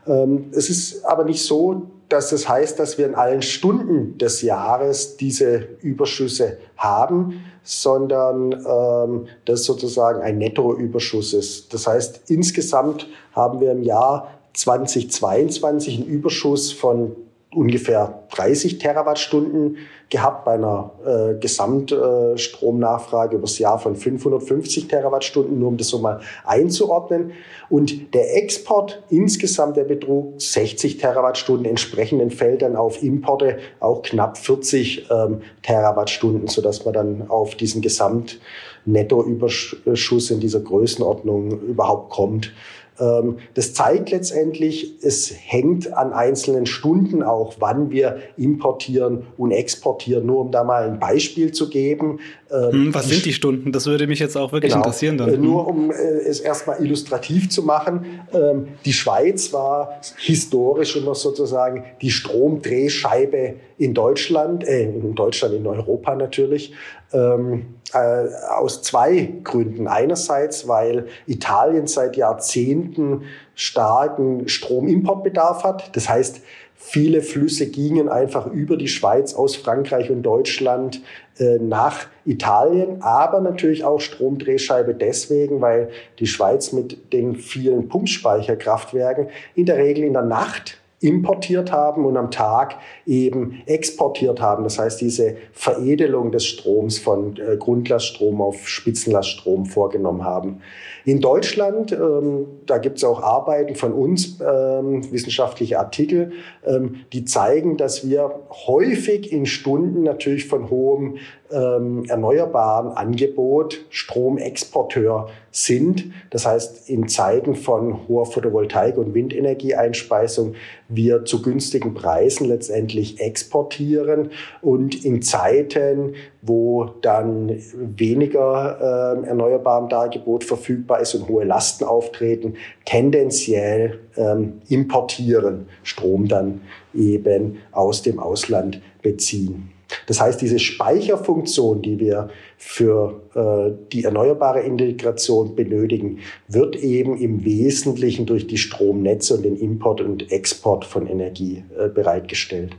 Speaker 3: Ähm, es ist aber nicht so, dass das heißt, dass wir in allen Stunden des Jahres diese Überschüsse haben, sondern ähm, das sozusagen ein Nettoüberschuss ist. Das heißt, insgesamt haben wir im Jahr 2022 einen Überschuss von ungefähr 30 Terawattstunden gehabt bei einer äh, Gesamtstromnachfrage äh, übers Jahr von 550 Terawattstunden, nur um das so mal einzuordnen. Und der Export insgesamt, der betrug 60 Terawattstunden, entsprechend entfällt dann auf Importe auch knapp 40 ähm, Terawattstunden, sodass man dann auf diesen Gesamtnettoüberschuss in dieser Größenordnung überhaupt kommt. Ähm, das zeigt letztendlich, es hängt an einzelnen Stunden auch, wann wir importieren und exportieren. Nur um da mal ein Beispiel zu geben.
Speaker 1: Ähm, hm, was sind die Stunden? Das würde mich jetzt auch wirklich genau, interessieren. Dann. Äh,
Speaker 3: nur hm. um äh, es erstmal illustrativ zu machen. Ähm, die Schweiz war historisch immer sozusagen die Stromdrehscheibe in Deutschland, äh, in Deutschland, in Europa natürlich. Ähm, äh, aus zwei Gründen. Einerseits, weil Italien seit Jahrzehnten starken Stromimportbedarf hat. Das heißt, viele Flüsse gingen einfach über die Schweiz aus Frankreich und Deutschland äh, nach Italien, aber natürlich auch Stromdrehscheibe deswegen, weil die Schweiz mit den vielen Pumpspeicherkraftwerken in der Regel in der Nacht importiert haben und am Tag eben exportiert haben. Das heißt, diese Veredelung des Stroms von äh, Grundlaststrom auf Spitzenlaststrom vorgenommen haben. In Deutschland, ähm, da gibt es auch Arbeiten von uns, ähm, wissenschaftliche Artikel, ähm, die zeigen, dass wir häufig in Stunden natürlich von hohem ähm, erneuerbaren Angebot Stromexporteur sind. Das heißt, in Zeiten von hoher Photovoltaik- und Windenergieeinspeisung wir zu günstigen Preisen letztendlich exportieren und in Zeiten, wo dann weniger äh, erneuerbaren Dargebot verfügbar ist und hohe Lasten auftreten, tendenziell ähm, importieren, Strom dann eben aus dem Ausland beziehen. Das heißt, diese Speicherfunktion, die wir für äh, die erneuerbare Integration benötigen, wird eben im Wesentlichen durch die Stromnetze und den Import und Export von Energie äh, bereitgestellt.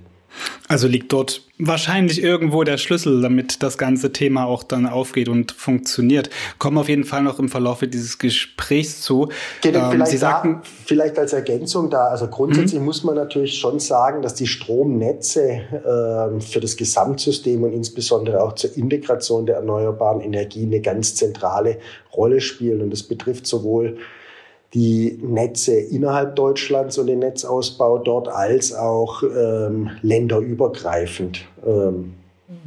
Speaker 1: Also liegt dort wahrscheinlich irgendwo der Schlüssel, damit das ganze Thema auch dann aufgeht und funktioniert. Kommen auf jeden Fall noch im Verlauf dieses Gesprächs zu.
Speaker 3: Ähm, vielleicht, Sie sagten, da, vielleicht als Ergänzung da, also grundsätzlich mhm. muss man natürlich schon sagen, dass die Stromnetze äh, für das Gesamtsystem und insbesondere auch zur Integration der erneuerbaren Energie eine ganz zentrale Rolle spielen. Und das betrifft sowohl die Netze innerhalb Deutschlands und den Netzausbau dort als auch ähm, länderübergreifend. Ähm.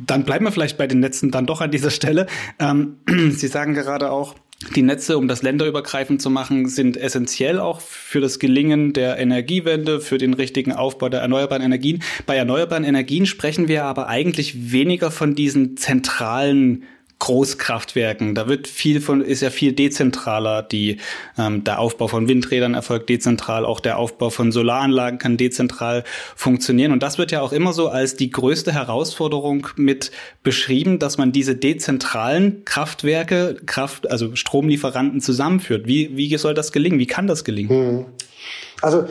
Speaker 1: Dann bleiben wir vielleicht bei den Netzen dann doch an dieser Stelle. Ähm, Sie sagen gerade auch, die Netze, um das länderübergreifend zu machen, sind essentiell auch für das Gelingen der Energiewende, für den richtigen Aufbau der erneuerbaren Energien. Bei erneuerbaren Energien sprechen wir aber eigentlich weniger von diesen zentralen Großkraftwerken. Da wird viel von, ist ja viel dezentraler. Die, ähm, der Aufbau von Windrädern erfolgt dezentral, auch der Aufbau von Solaranlagen kann dezentral funktionieren. Und das wird ja auch immer so als die größte Herausforderung mit beschrieben, dass man diese dezentralen Kraftwerke, Kraft, also Stromlieferanten zusammenführt. Wie, wie soll das gelingen? Wie kann das gelingen? Hm.
Speaker 3: Also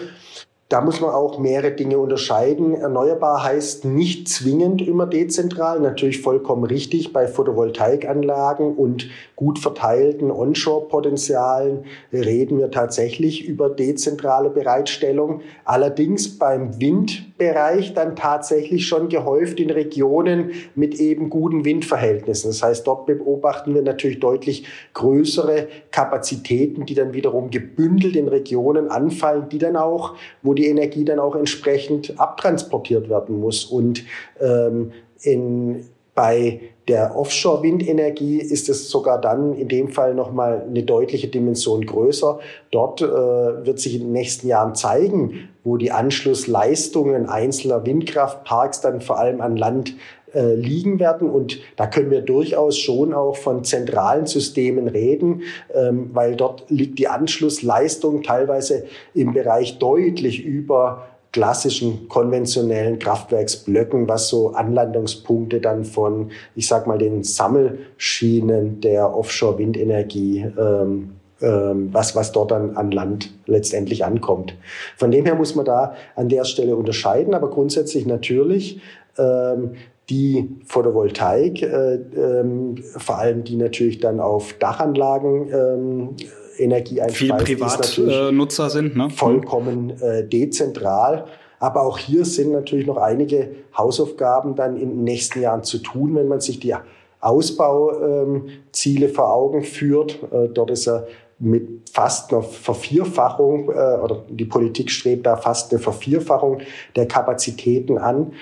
Speaker 3: da muss man auch mehrere Dinge unterscheiden. Erneuerbar heißt nicht zwingend immer dezentral, natürlich vollkommen richtig. Bei Photovoltaikanlagen und gut verteilten Onshore-Potenzialen reden wir tatsächlich über dezentrale Bereitstellung. Allerdings beim Wind Windbereich dann tatsächlich schon gehäuft in Regionen mit eben guten Windverhältnissen. Das heißt, dort beobachten wir natürlich deutlich größere Kapazitäten, die dann wiederum gebündelt in Regionen anfallen, die dann auch, wo die Energie dann auch entsprechend abtransportiert werden muss. Und ähm, in bei der Offshore-Windenergie ist es sogar dann in dem Fall nochmal eine deutliche Dimension größer. Dort äh, wird sich in den nächsten Jahren zeigen, wo die Anschlussleistungen einzelner Windkraftparks dann vor allem an Land äh, liegen werden. Und da können wir durchaus schon auch von zentralen Systemen reden, ähm, weil dort liegt die Anschlussleistung teilweise im Bereich deutlich über klassischen konventionellen Kraftwerksblöcken, was so Anlandungspunkte dann von, ich sag mal, den Sammelschienen der Offshore-Windenergie ähm, was, was dort dann an Land letztendlich ankommt. Von dem her muss man da an der Stelle unterscheiden, aber grundsätzlich natürlich ähm, die Photovoltaik, äh, ähm, vor allem die natürlich dann auf Dachanlagen ähm, Energie
Speaker 1: einspeisen. Viel Privatnutzer sind, ne?
Speaker 3: Vollkommen äh, dezentral. Aber auch hier sind natürlich noch einige Hausaufgaben dann in den nächsten Jahren zu tun, wenn man sich die Ausbauziele ähm, vor Augen führt. Äh, dort ist er mit fast einer Vervierfachung äh, oder die Politik strebt da fast eine Vervierfachung der Kapazitäten an.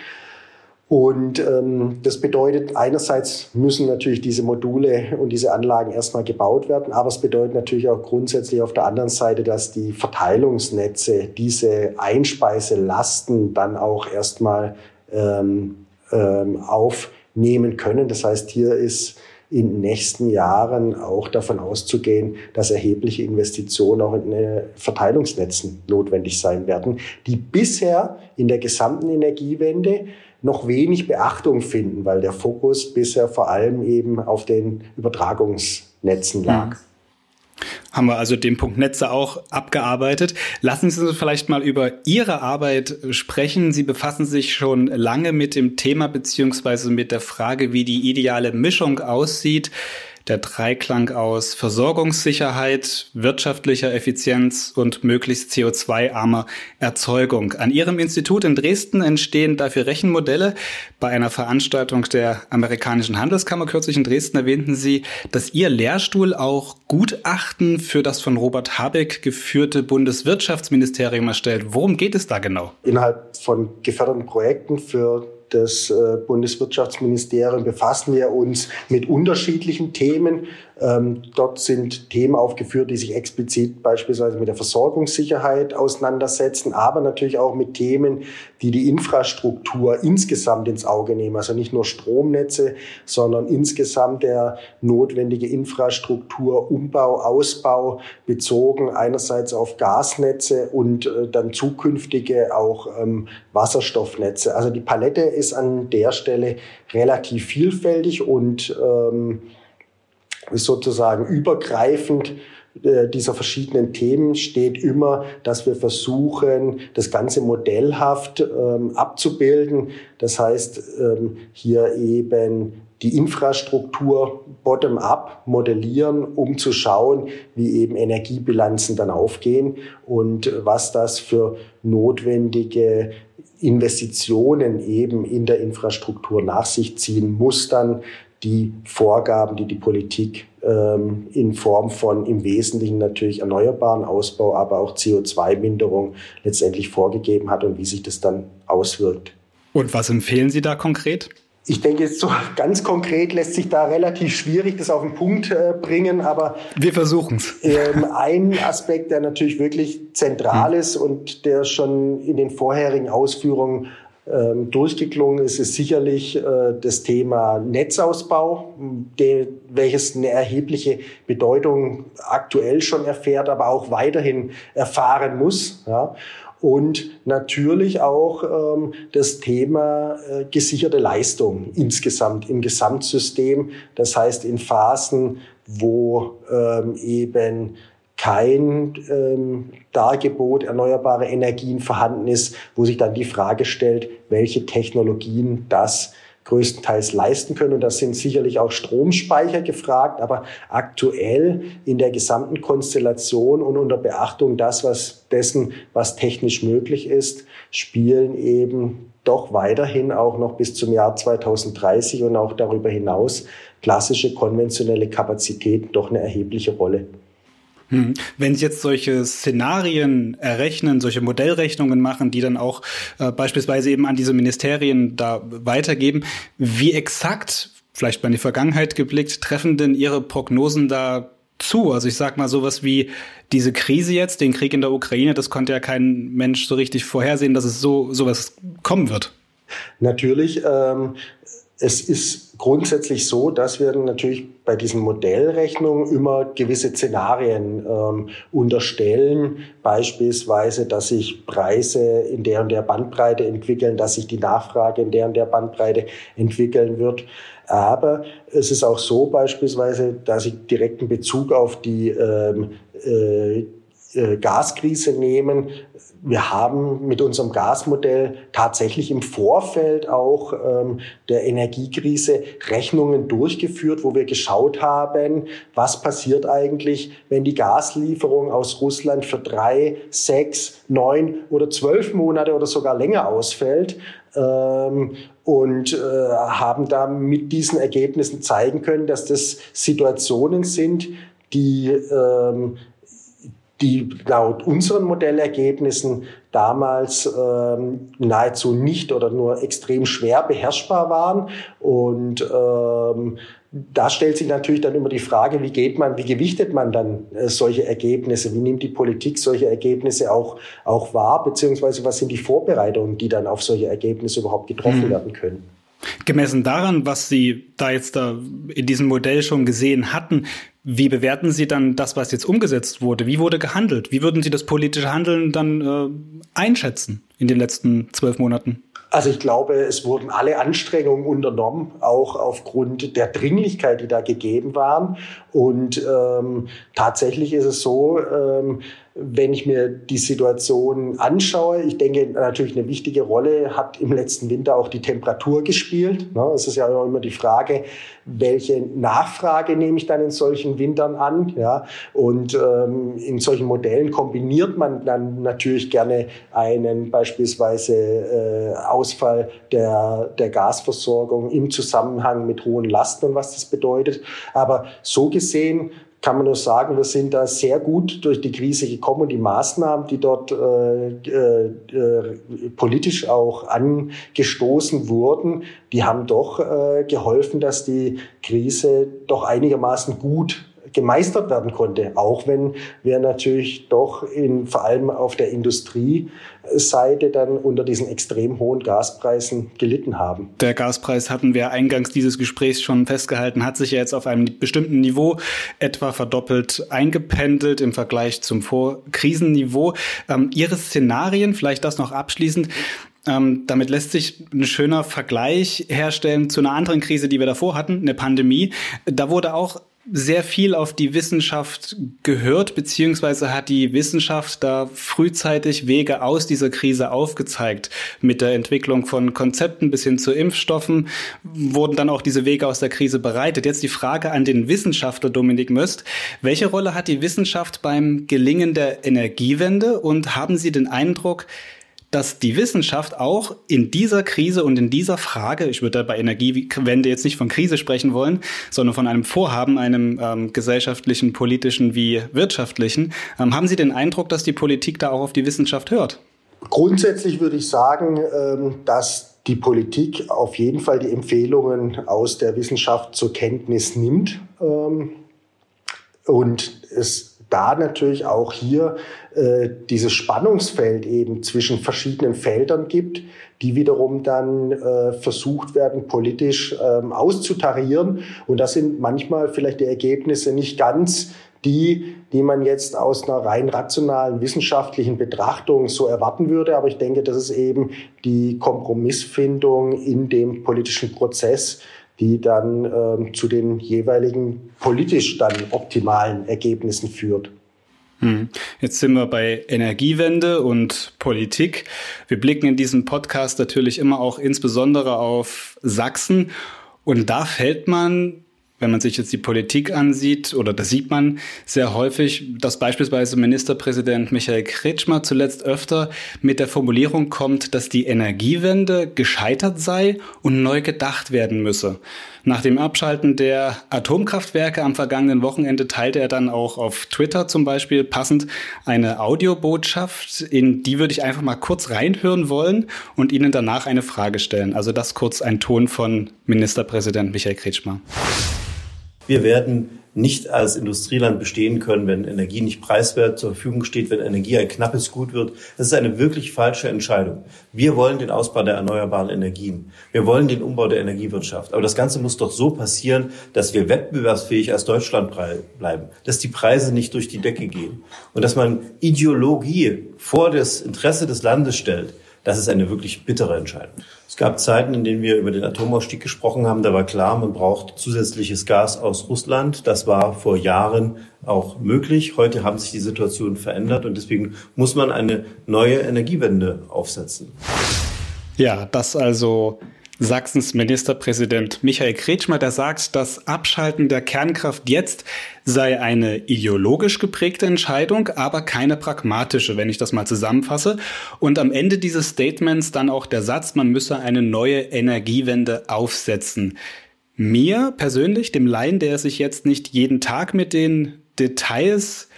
Speaker 3: Und ähm, das bedeutet, einerseits müssen natürlich diese Module und diese Anlagen erstmal gebaut werden, aber es bedeutet natürlich auch grundsätzlich auf der anderen Seite, dass die Verteilungsnetze diese Einspeiselasten dann auch erstmal ähm, ähm, aufnehmen können. Das heißt, hier ist in den nächsten Jahren auch davon auszugehen, dass erhebliche Investitionen auch in Verteilungsnetzen notwendig sein werden, die bisher in der gesamten Energiewende noch wenig Beachtung finden, weil der Fokus bisher vor allem eben auf den Übertragungsnetzen lag.
Speaker 1: Haben wir also den Punkt Netze auch abgearbeitet. Lassen Sie uns vielleicht mal über Ihre Arbeit sprechen. Sie befassen sich schon lange mit dem Thema beziehungsweise mit der Frage, wie die ideale Mischung aussieht der Dreiklang aus Versorgungssicherheit, wirtschaftlicher Effizienz und möglichst CO2-armer Erzeugung. An Ihrem Institut in Dresden entstehen dafür Rechenmodelle. Bei einer Veranstaltung der amerikanischen Handelskammer kürzlich in Dresden erwähnten Sie, dass Ihr Lehrstuhl auch Gutachten für das von Robert Habeck geführte Bundeswirtschaftsministerium erstellt. Worum geht es da genau?
Speaker 3: Innerhalb von geförderten Projekten für das äh, Bundeswirtschaftsministerium befassen wir uns mit unterschiedlichen Themen. Ähm, dort sind Themen aufgeführt, die sich explizit beispielsweise mit der Versorgungssicherheit auseinandersetzen, aber natürlich auch mit Themen, die die Infrastruktur insgesamt ins Auge nehmen. Also nicht nur Stromnetze, sondern insgesamt der notwendige Infrastruktur, Umbau, Ausbau bezogen einerseits auf Gasnetze und äh, dann zukünftige auch ähm, Wasserstoffnetze. Also die Palette ist an der Stelle relativ vielfältig und ähm, sozusagen übergreifend äh, dieser verschiedenen Themen steht immer, dass wir versuchen, das Ganze modellhaft ähm, abzubilden. Das heißt, ähm, hier eben die Infrastruktur bottom-up modellieren, um zu schauen, wie eben Energiebilanzen dann aufgehen und was das für notwendige Investitionen eben in der Infrastruktur nach sich ziehen muss dann die Vorgaben, die die Politik ähm, in Form von im Wesentlichen natürlich erneuerbaren Ausbau, aber auch CO2-Minderung letztendlich vorgegeben hat und wie sich das dann auswirkt.
Speaker 1: Und was empfehlen Sie da konkret?
Speaker 3: Ich denke, jetzt so ganz konkret lässt sich da relativ schwierig das auf den Punkt äh, bringen, aber
Speaker 1: wir versuchen es.
Speaker 3: Ähm, ein Aspekt, der natürlich wirklich zentral hm. ist und der schon in den vorherigen Ausführungen durchgeklungen ist, ist sicherlich äh, das Thema Netzausbau, welches eine erhebliche Bedeutung aktuell schon erfährt, aber auch weiterhin erfahren muss. Ja. Und natürlich auch ähm, das Thema äh, gesicherte Leistung insgesamt im Gesamtsystem. Das heißt in Phasen, wo ähm, eben kein ähm, Dargebot erneuerbare Energien vorhanden ist, wo sich dann die Frage stellt, welche Technologien das größtenteils leisten können. Und da sind sicherlich auch Stromspeicher gefragt. Aber aktuell in der gesamten Konstellation und unter Beachtung das, was dessen, was technisch möglich ist, spielen eben doch weiterhin auch noch bis zum Jahr 2030 und auch darüber hinaus klassische konventionelle Kapazitäten doch eine erhebliche Rolle.
Speaker 1: Hm. Wenn Sie jetzt solche Szenarien errechnen, solche Modellrechnungen machen, die dann auch äh, beispielsweise eben an diese Ministerien da weitergeben, wie exakt, vielleicht mal in die Vergangenheit geblickt, treffen denn Ihre Prognosen da zu? Also ich sag mal sowas wie diese Krise jetzt, den Krieg in der Ukraine, das konnte ja kein Mensch so richtig vorhersehen, dass es so sowas kommen wird.
Speaker 3: Natürlich. Ähm, es ist grundsätzlich so, dass wir natürlich bei diesen Modellrechnungen immer gewisse Szenarien ähm, unterstellen. Beispielsweise, dass sich Preise in der und der Bandbreite entwickeln, dass sich die Nachfrage in der und der Bandbreite entwickeln wird. Aber es ist auch so beispielsweise, dass ich direkten Bezug auf die ähm, äh, äh, Gaskrise nehmen. Wir haben mit unserem Gasmodell tatsächlich im Vorfeld auch ähm, der Energiekrise Rechnungen durchgeführt, wo wir geschaut haben, was passiert eigentlich, wenn die Gaslieferung aus Russland für drei, sechs, neun oder zwölf Monate oder sogar länger ausfällt. Ähm, und äh, haben da mit diesen Ergebnissen zeigen können, dass das Situationen sind, die ähm, die laut unseren Modellergebnissen damals ähm, nahezu nicht oder nur extrem schwer beherrschbar waren. Und ähm, da stellt sich natürlich dann immer die Frage, wie geht man, wie gewichtet man dann äh, solche Ergebnisse? Wie nimmt die Politik solche Ergebnisse auch, auch wahr? Beziehungsweise was sind die Vorbereitungen, die dann auf solche Ergebnisse überhaupt getroffen mhm. werden können?
Speaker 1: Gemessen daran, was Sie da jetzt da in diesem Modell schon gesehen hatten, wie bewerten Sie dann das, was jetzt umgesetzt wurde? Wie wurde gehandelt? Wie würden Sie das politische Handeln dann äh, einschätzen in den letzten zwölf Monaten?
Speaker 3: Also ich glaube, es wurden alle Anstrengungen unternommen, auch aufgrund der Dringlichkeit, die da gegeben waren. Und ähm, tatsächlich ist es so, ähm, wenn ich mir die Situation anschaue, ich denke natürlich eine wichtige Rolle hat im letzten Winter auch die Temperatur gespielt. Ne? Es ist ja immer die Frage, welche Nachfrage nehme ich dann in solchen Wintern an? Ja? Und ähm, in solchen Modellen kombiniert man dann natürlich gerne einen beispielsweise äh, Ausfall der, der Gasversorgung im Zusammenhang mit hohen Lasten und was das bedeutet. Aber so gesehen kann man nur sagen, wir sind da sehr gut durch die Krise gekommen die Maßnahmen, die dort äh, äh, politisch auch angestoßen wurden, die haben doch äh, geholfen, dass die Krise doch einigermaßen gut gemeistert werden konnte, auch wenn wir natürlich doch in, vor allem auf der Industrieseite dann unter diesen extrem hohen Gaspreisen gelitten haben.
Speaker 1: Der Gaspreis hatten wir eingangs dieses Gesprächs schon festgehalten, hat sich ja jetzt auf einem bestimmten Niveau etwa verdoppelt eingependelt im Vergleich zum Vorkrisenniveau. Ähm, Ihre Szenarien, vielleicht das noch abschließend, ähm, damit lässt sich ein schöner Vergleich herstellen zu einer anderen Krise, die wir davor hatten, eine Pandemie. Da wurde auch sehr viel auf die Wissenschaft gehört, beziehungsweise hat die Wissenschaft da frühzeitig Wege aus dieser Krise aufgezeigt. Mit der Entwicklung von Konzepten bis hin zu Impfstoffen wurden dann auch diese Wege aus der Krise bereitet. Jetzt die Frage an den Wissenschaftler Dominik Möst. Welche Rolle hat die Wissenschaft beim Gelingen der Energiewende und haben Sie den Eindruck, dass die Wissenschaft auch in dieser Krise und in dieser Frage, ich würde bei Energiewende jetzt nicht von Krise sprechen wollen, sondern von einem Vorhaben, einem ähm, gesellschaftlichen, politischen wie wirtschaftlichen, ähm, haben Sie den Eindruck, dass die Politik da auch auf die Wissenschaft hört?
Speaker 3: Grundsätzlich würde ich sagen, ähm, dass die Politik auf jeden Fall die Empfehlungen aus der Wissenschaft zur Kenntnis nimmt ähm, und es da natürlich auch hier äh, dieses Spannungsfeld eben zwischen verschiedenen Feldern gibt, die wiederum dann äh, versucht werden, politisch ähm, auszutarieren. Und das sind manchmal vielleicht die Ergebnisse nicht ganz die, die man jetzt aus einer rein rationalen wissenschaftlichen Betrachtung so erwarten würde. Aber ich denke, das ist eben die Kompromissfindung in dem politischen Prozess, die dann ähm, zu den jeweiligen politisch dann optimalen Ergebnissen führt.
Speaker 1: Hm. Jetzt sind wir bei Energiewende und Politik. Wir blicken in diesem Podcast natürlich immer auch insbesondere auf Sachsen. Und da fällt man wenn man sich jetzt die Politik ansieht, oder da sieht man sehr häufig, dass beispielsweise Ministerpräsident Michael Kretschmer zuletzt öfter mit der Formulierung kommt, dass die Energiewende gescheitert sei und neu gedacht werden müsse. Nach dem Abschalten der Atomkraftwerke am vergangenen Wochenende teilte er dann auch auf Twitter zum Beispiel passend eine Audiobotschaft, in die würde ich einfach mal kurz reinhören wollen und Ihnen danach eine Frage stellen. Also das kurz ein Ton von Ministerpräsident Michael Kretschmer.
Speaker 4: Wir werden nicht als Industrieland bestehen können, wenn Energie nicht preiswert zur Verfügung steht, wenn Energie ein knappes Gut wird. Das ist eine wirklich falsche Entscheidung. Wir wollen den Ausbau der erneuerbaren Energien. Wir wollen den Umbau der Energiewirtschaft. Aber das Ganze muss doch so passieren, dass wir wettbewerbsfähig als Deutschland bleiben, dass die Preise nicht durch die Decke gehen und dass man Ideologie vor das Interesse des Landes stellt. Das ist eine wirklich bittere Entscheidung. Es gab Zeiten, in denen wir über den Atomausstieg gesprochen haben. Da war klar, man braucht zusätzliches Gas aus Russland. Das war vor Jahren auch möglich. Heute haben sich die Situationen verändert und deswegen muss man eine neue Energiewende aufsetzen.
Speaker 1: Ja, das also Sachsens Ministerpräsident Michael Kretschmer, der sagt, das Abschalten der Kernkraft jetzt sei eine ideologisch geprägte Entscheidung, aber keine pragmatische, wenn ich das mal zusammenfasse. Und am Ende dieses Statements dann auch der Satz, man müsse eine neue Energiewende aufsetzen. Mir persönlich, dem Laien, der sich jetzt nicht jeden Tag mit den Details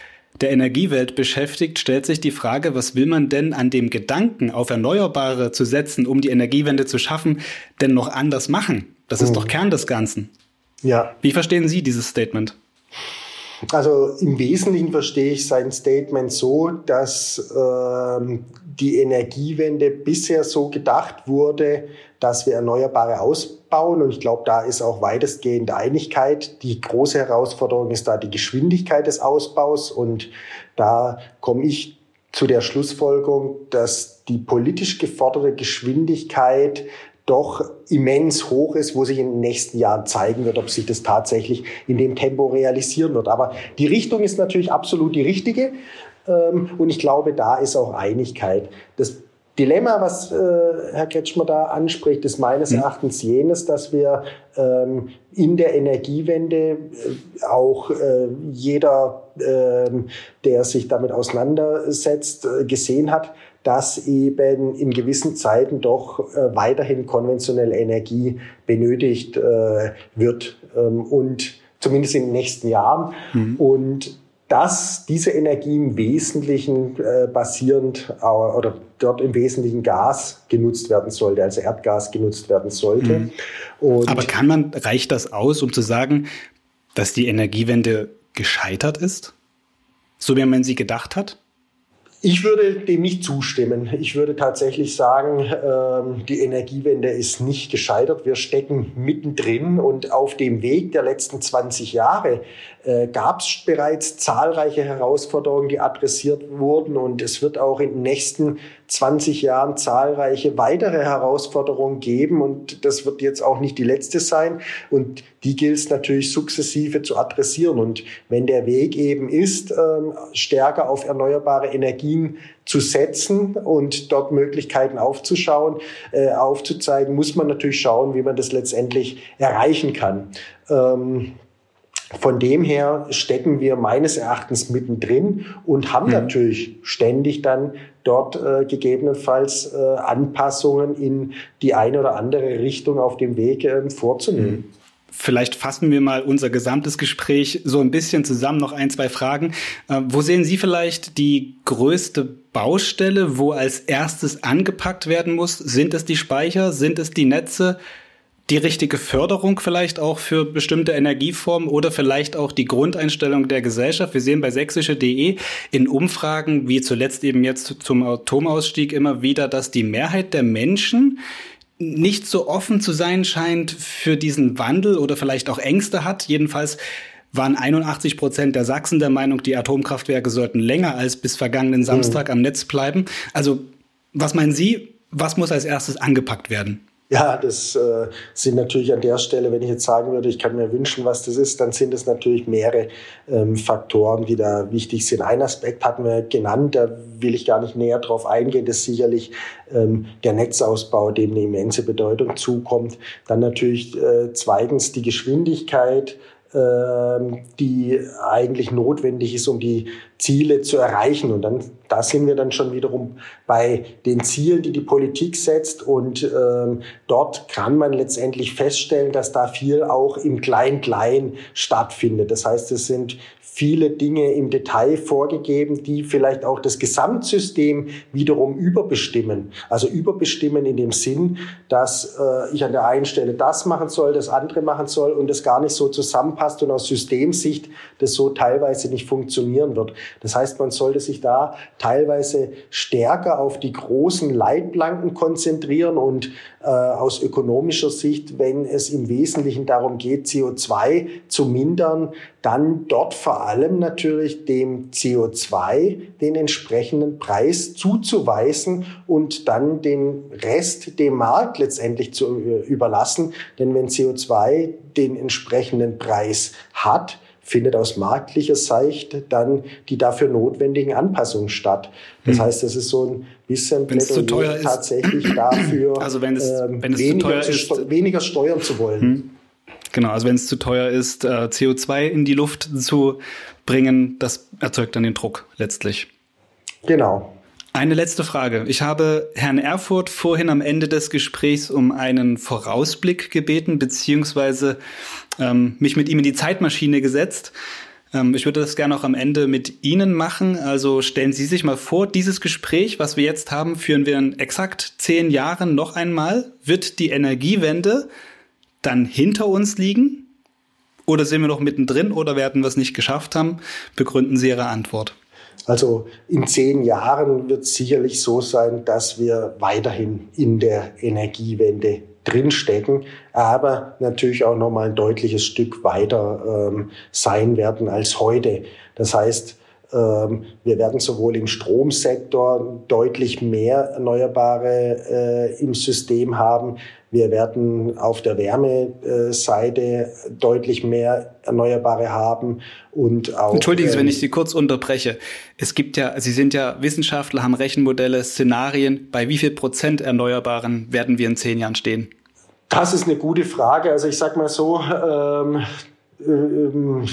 Speaker 1: der Energiewelt beschäftigt, stellt sich die Frage, was will man denn an dem Gedanken, auf Erneuerbare zu setzen, um die Energiewende zu schaffen, denn noch anders machen? Das ist mhm. doch Kern des Ganzen. Ja. Wie verstehen Sie dieses Statement?
Speaker 3: Also im Wesentlichen verstehe ich sein Statement so, dass ähm, die Energiewende bisher so gedacht wurde, dass wir Erneuerbare ausbauen. Und ich glaube, da ist auch weitestgehend Einigkeit. Die große Herausforderung ist da die Geschwindigkeit des Ausbaus. Und da komme ich zu der Schlussfolgerung, dass die politisch geforderte Geschwindigkeit doch immens hoch ist, wo sich in den nächsten Jahren zeigen wird, ob sich das tatsächlich in dem Tempo realisieren wird. Aber die Richtung ist natürlich absolut die richtige. Ähm, und ich glaube, da ist auch Einigkeit. Das Dilemma, was äh, Herr Kretschmer da anspricht, ist meines mhm. Erachtens jenes, dass wir ähm, in der Energiewende äh, auch äh, jeder, äh, der sich damit auseinandersetzt, gesehen hat, dass eben in gewissen Zeiten doch äh, weiterhin konventionelle Energie benötigt äh, wird ähm, und zumindest in den nächsten Jahren. Mhm. Und dass diese Energie im Wesentlichen äh, basierend äh, oder dort im Wesentlichen Gas genutzt werden sollte, also Erdgas genutzt werden sollte.
Speaker 1: Mhm. Aber kann man, reicht das aus, um zu sagen, dass die Energiewende gescheitert ist? So wie man sie gedacht hat?
Speaker 3: Ich würde dem nicht zustimmen. Ich würde tatsächlich sagen, ähm, die Energiewende ist nicht gescheitert. Wir stecken mittendrin und auf dem Weg der letzten 20 Jahre äh, gab es bereits zahlreiche Herausforderungen, die adressiert wurden und es wird auch in den nächsten 20 Jahren zahlreiche weitere Herausforderungen geben und das wird jetzt auch nicht die letzte sein und die gilt es natürlich sukzessive zu adressieren und wenn der Weg eben ist, ähm, stärker auf erneuerbare Energien zu setzen und dort Möglichkeiten aufzuschauen, äh, aufzuzeigen, muss man natürlich schauen, wie man das letztendlich erreichen kann. Ähm, von dem her stecken wir meines Erachtens mittendrin und haben mhm. natürlich ständig dann dort äh, gegebenenfalls äh, Anpassungen in die eine oder andere Richtung auf dem Weg äh, vorzunehmen. Mhm.
Speaker 1: Vielleicht fassen wir mal unser gesamtes Gespräch so ein bisschen zusammen. Noch ein, zwei Fragen. Äh, wo sehen Sie vielleicht die größte Baustelle, wo als erstes angepackt werden muss? Sind es die Speicher? Sind es die Netze? Die richtige Förderung vielleicht auch für bestimmte Energieformen oder vielleicht auch die Grundeinstellung der Gesellschaft. Wir sehen bei sächsische.de in Umfragen, wie zuletzt eben jetzt zum Atomausstieg immer wieder, dass die Mehrheit der Menschen nicht so offen zu sein scheint für diesen Wandel oder vielleicht auch Ängste hat. Jedenfalls waren 81 Prozent der Sachsen der Meinung, die Atomkraftwerke sollten länger als bis vergangenen Samstag mhm. am Netz bleiben. Also, was meinen Sie, was muss als erstes angepackt werden?
Speaker 3: Ja, das äh, sind natürlich an der Stelle, wenn ich jetzt sagen würde, ich kann mir wünschen, was das ist, dann sind es natürlich mehrere ähm, Faktoren, die da wichtig sind. Ein Aspekt hatten wir genannt, da will ich gar nicht näher drauf eingehen, das ist sicherlich ähm, der Netzausbau, dem eine immense Bedeutung zukommt. Dann natürlich äh, zweitens die Geschwindigkeit, ähm, die eigentlich notwendig ist, um die Ziele zu erreichen. Und dann, da sind wir dann schon wiederum bei den Zielen, die die Politik setzt. Und ähm, dort kann man letztendlich feststellen, dass da viel auch im Klein-Klein stattfindet. Das heißt, es sind viele Dinge im Detail vorgegeben, die vielleicht auch das Gesamtsystem wiederum überbestimmen. Also überbestimmen in dem Sinn, dass äh, ich an der einen Stelle das machen soll, das andere machen soll und das gar nicht so zusammenpasst und aus Systemsicht das so teilweise nicht funktionieren wird. Das heißt, man sollte sich da teilweise stärker auf die großen Leitplanken konzentrieren und äh, aus ökonomischer Sicht, wenn es im Wesentlichen darum geht, CO2 zu mindern, dann dort vor allem natürlich dem CO2 den entsprechenden Preis zuzuweisen und dann den Rest dem Markt letztendlich zu äh, überlassen. Denn wenn CO2 den entsprechenden Preis hat, findet aus marktlicher Sicht dann die dafür notwendigen Anpassungen statt. Das hm. heißt, es ist so ein bisschen
Speaker 1: Plädoyer
Speaker 3: tatsächlich dafür,
Speaker 1: also wenn es,
Speaker 3: ähm,
Speaker 1: wenn es
Speaker 3: weniger,
Speaker 1: zu ist,
Speaker 3: weniger steuern zu wollen. Hm.
Speaker 1: Genau, also wenn es zu teuer ist, äh, CO2 in die Luft zu bringen, das erzeugt dann den Druck letztlich.
Speaker 3: Genau.
Speaker 1: Eine letzte Frage. Ich habe Herrn Erfurt vorhin am Ende des Gesprächs um einen Vorausblick gebeten, beziehungsweise ähm, mich mit ihm in die Zeitmaschine gesetzt. Ähm, ich würde das gerne auch am Ende mit Ihnen machen. Also stellen Sie sich mal vor, dieses Gespräch, was wir jetzt haben, führen wir in exakt zehn Jahren noch einmal. Wird die Energiewende dann hinter uns liegen? Oder sind wir noch mittendrin oder werden wir es nicht geschafft haben? Begründen Sie Ihre Antwort.
Speaker 3: Also in zehn Jahren wird es sicherlich so sein, dass wir weiterhin in der Energiewende drinstecken, aber natürlich auch noch mal ein deutliches Stück weiter ähm, sein werden als heute. Das heißt, ähm, wir werden sowohl im Stromsektor deutlich mehr Erneuerbare äh, im System haben. Wir werden auf der Wärmeseite deutlich mehr Erneuerbare haben und auch.
Speaker 1: Entschuldigen Sie, wenn ähm, ich Sie kurz unterbreche. Es gibt ja, Sie sind ja Wissenschaftler, haben Rechenmodelle, Szenarien. Bei wie viel Prozent Erneuerbaren werden wir in zehn Jahren stehen?
Speaker 3: Das ist eine gute Frage. Also ich sag mal so, ähm, ähm,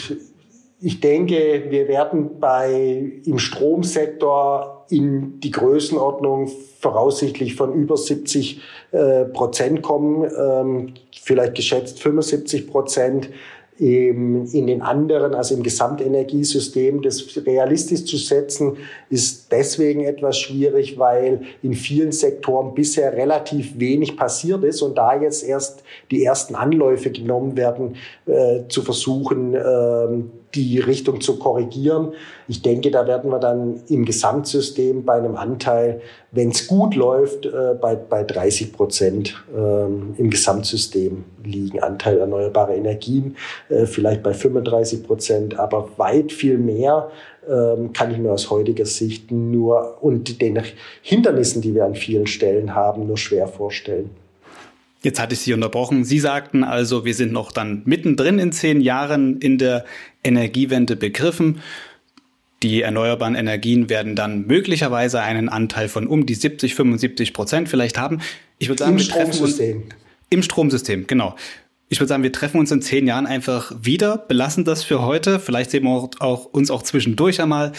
Speaker 3: ich denke, wir werden bei, im Stromsektor in die Größenordnung voraussichtlich von über 70 äh, Prozent kommen, ähm, vielleicht geschätzt 75 Prozent in den anderen, also im Gesamtenergiesystem, das realistisch zu setzen, ist deswegen etwas schwierig, weil in vielen Sektoren bisher relativ wenig passiert ist und da jetzt erst die ersten Anläufe genommen werden, äh, zu versuchen, äh, die Richtung zu korrigieren. Ich denke, da werden wir dann im Gesamtsystem bei einem Anteil, wenn es gut läuft, äh, bei, bei 30 Prozent ähm, im Gesamtsystem liegen. Anteil erneuerbare Energien, äh, vielleicht bei 35 Prozent, aber weit viel mehr ähm, kann ich mir aus heutiger Sicht nur und den Hindernissen, die wir an vielen Stellen haben, nur schwer vorstellen.
Speaker 1: Jetzt hatte ich Sie unterbrochen. Sie sagten also, wir sind noch dann mittendrin in zehn Jahren in der Energiewende begriffen. Die erneuerbaren Energien werden dann möglicherweise einen Anteil von um die 70, 75 Prozent vielleicht haben. Ich würde sagen, Im wir treffen uns im Stromsystem, genau. Ich würde sagen, wir treffen uns in zehn Jahren einfach wieder, belassen das für heute. Vielleicht sehen wir auch, auch uns auch zwischendurch einmal.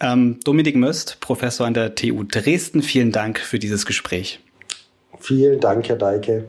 Speaker 1: Ähm, Dominik Möst, Professor an der TU Dresden, vielen Dank für dieses Gespräch.
Speaker 3: Vielen Dank, Herr Deike.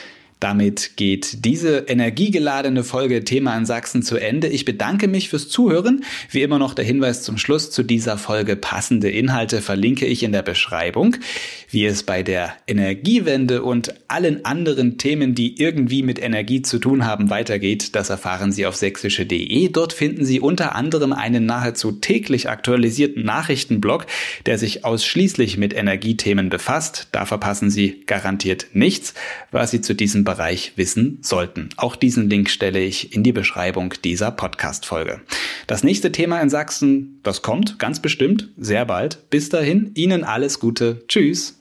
Speaker 1: Damit geht diese energiegeladene Folge Thema in Sachsen zu Ende. Ich bedanke mich fürs Zuhören. Wie immer noch der Hinweis zum Schluss zu dieser Folge passende Inhalte verlinke ich in der Beschreibung. Wie es bei der Energiewende und allen anderen Themen, die irgendwie mit Energie zu tun haben, weitergeht, das erfahren Sie auf sächsische.de. Dort finden Sie unter anderem einen nahezu täglich aktualisierten Nachrichtenblog, der sich ausschließlich mit Energiethemen befasst. Da verpassen Sie garantiert nichts, was Sie zu diesem Bereich wissen sollten. Auch diesen Link stelle ich in die Beschreibung dieser Podcast-Folge. Das nächste Thema in Sachsen, das kommt ganz bestimmt sehr bald. Bis dahin, Ihnen alles Gute. Tschüss.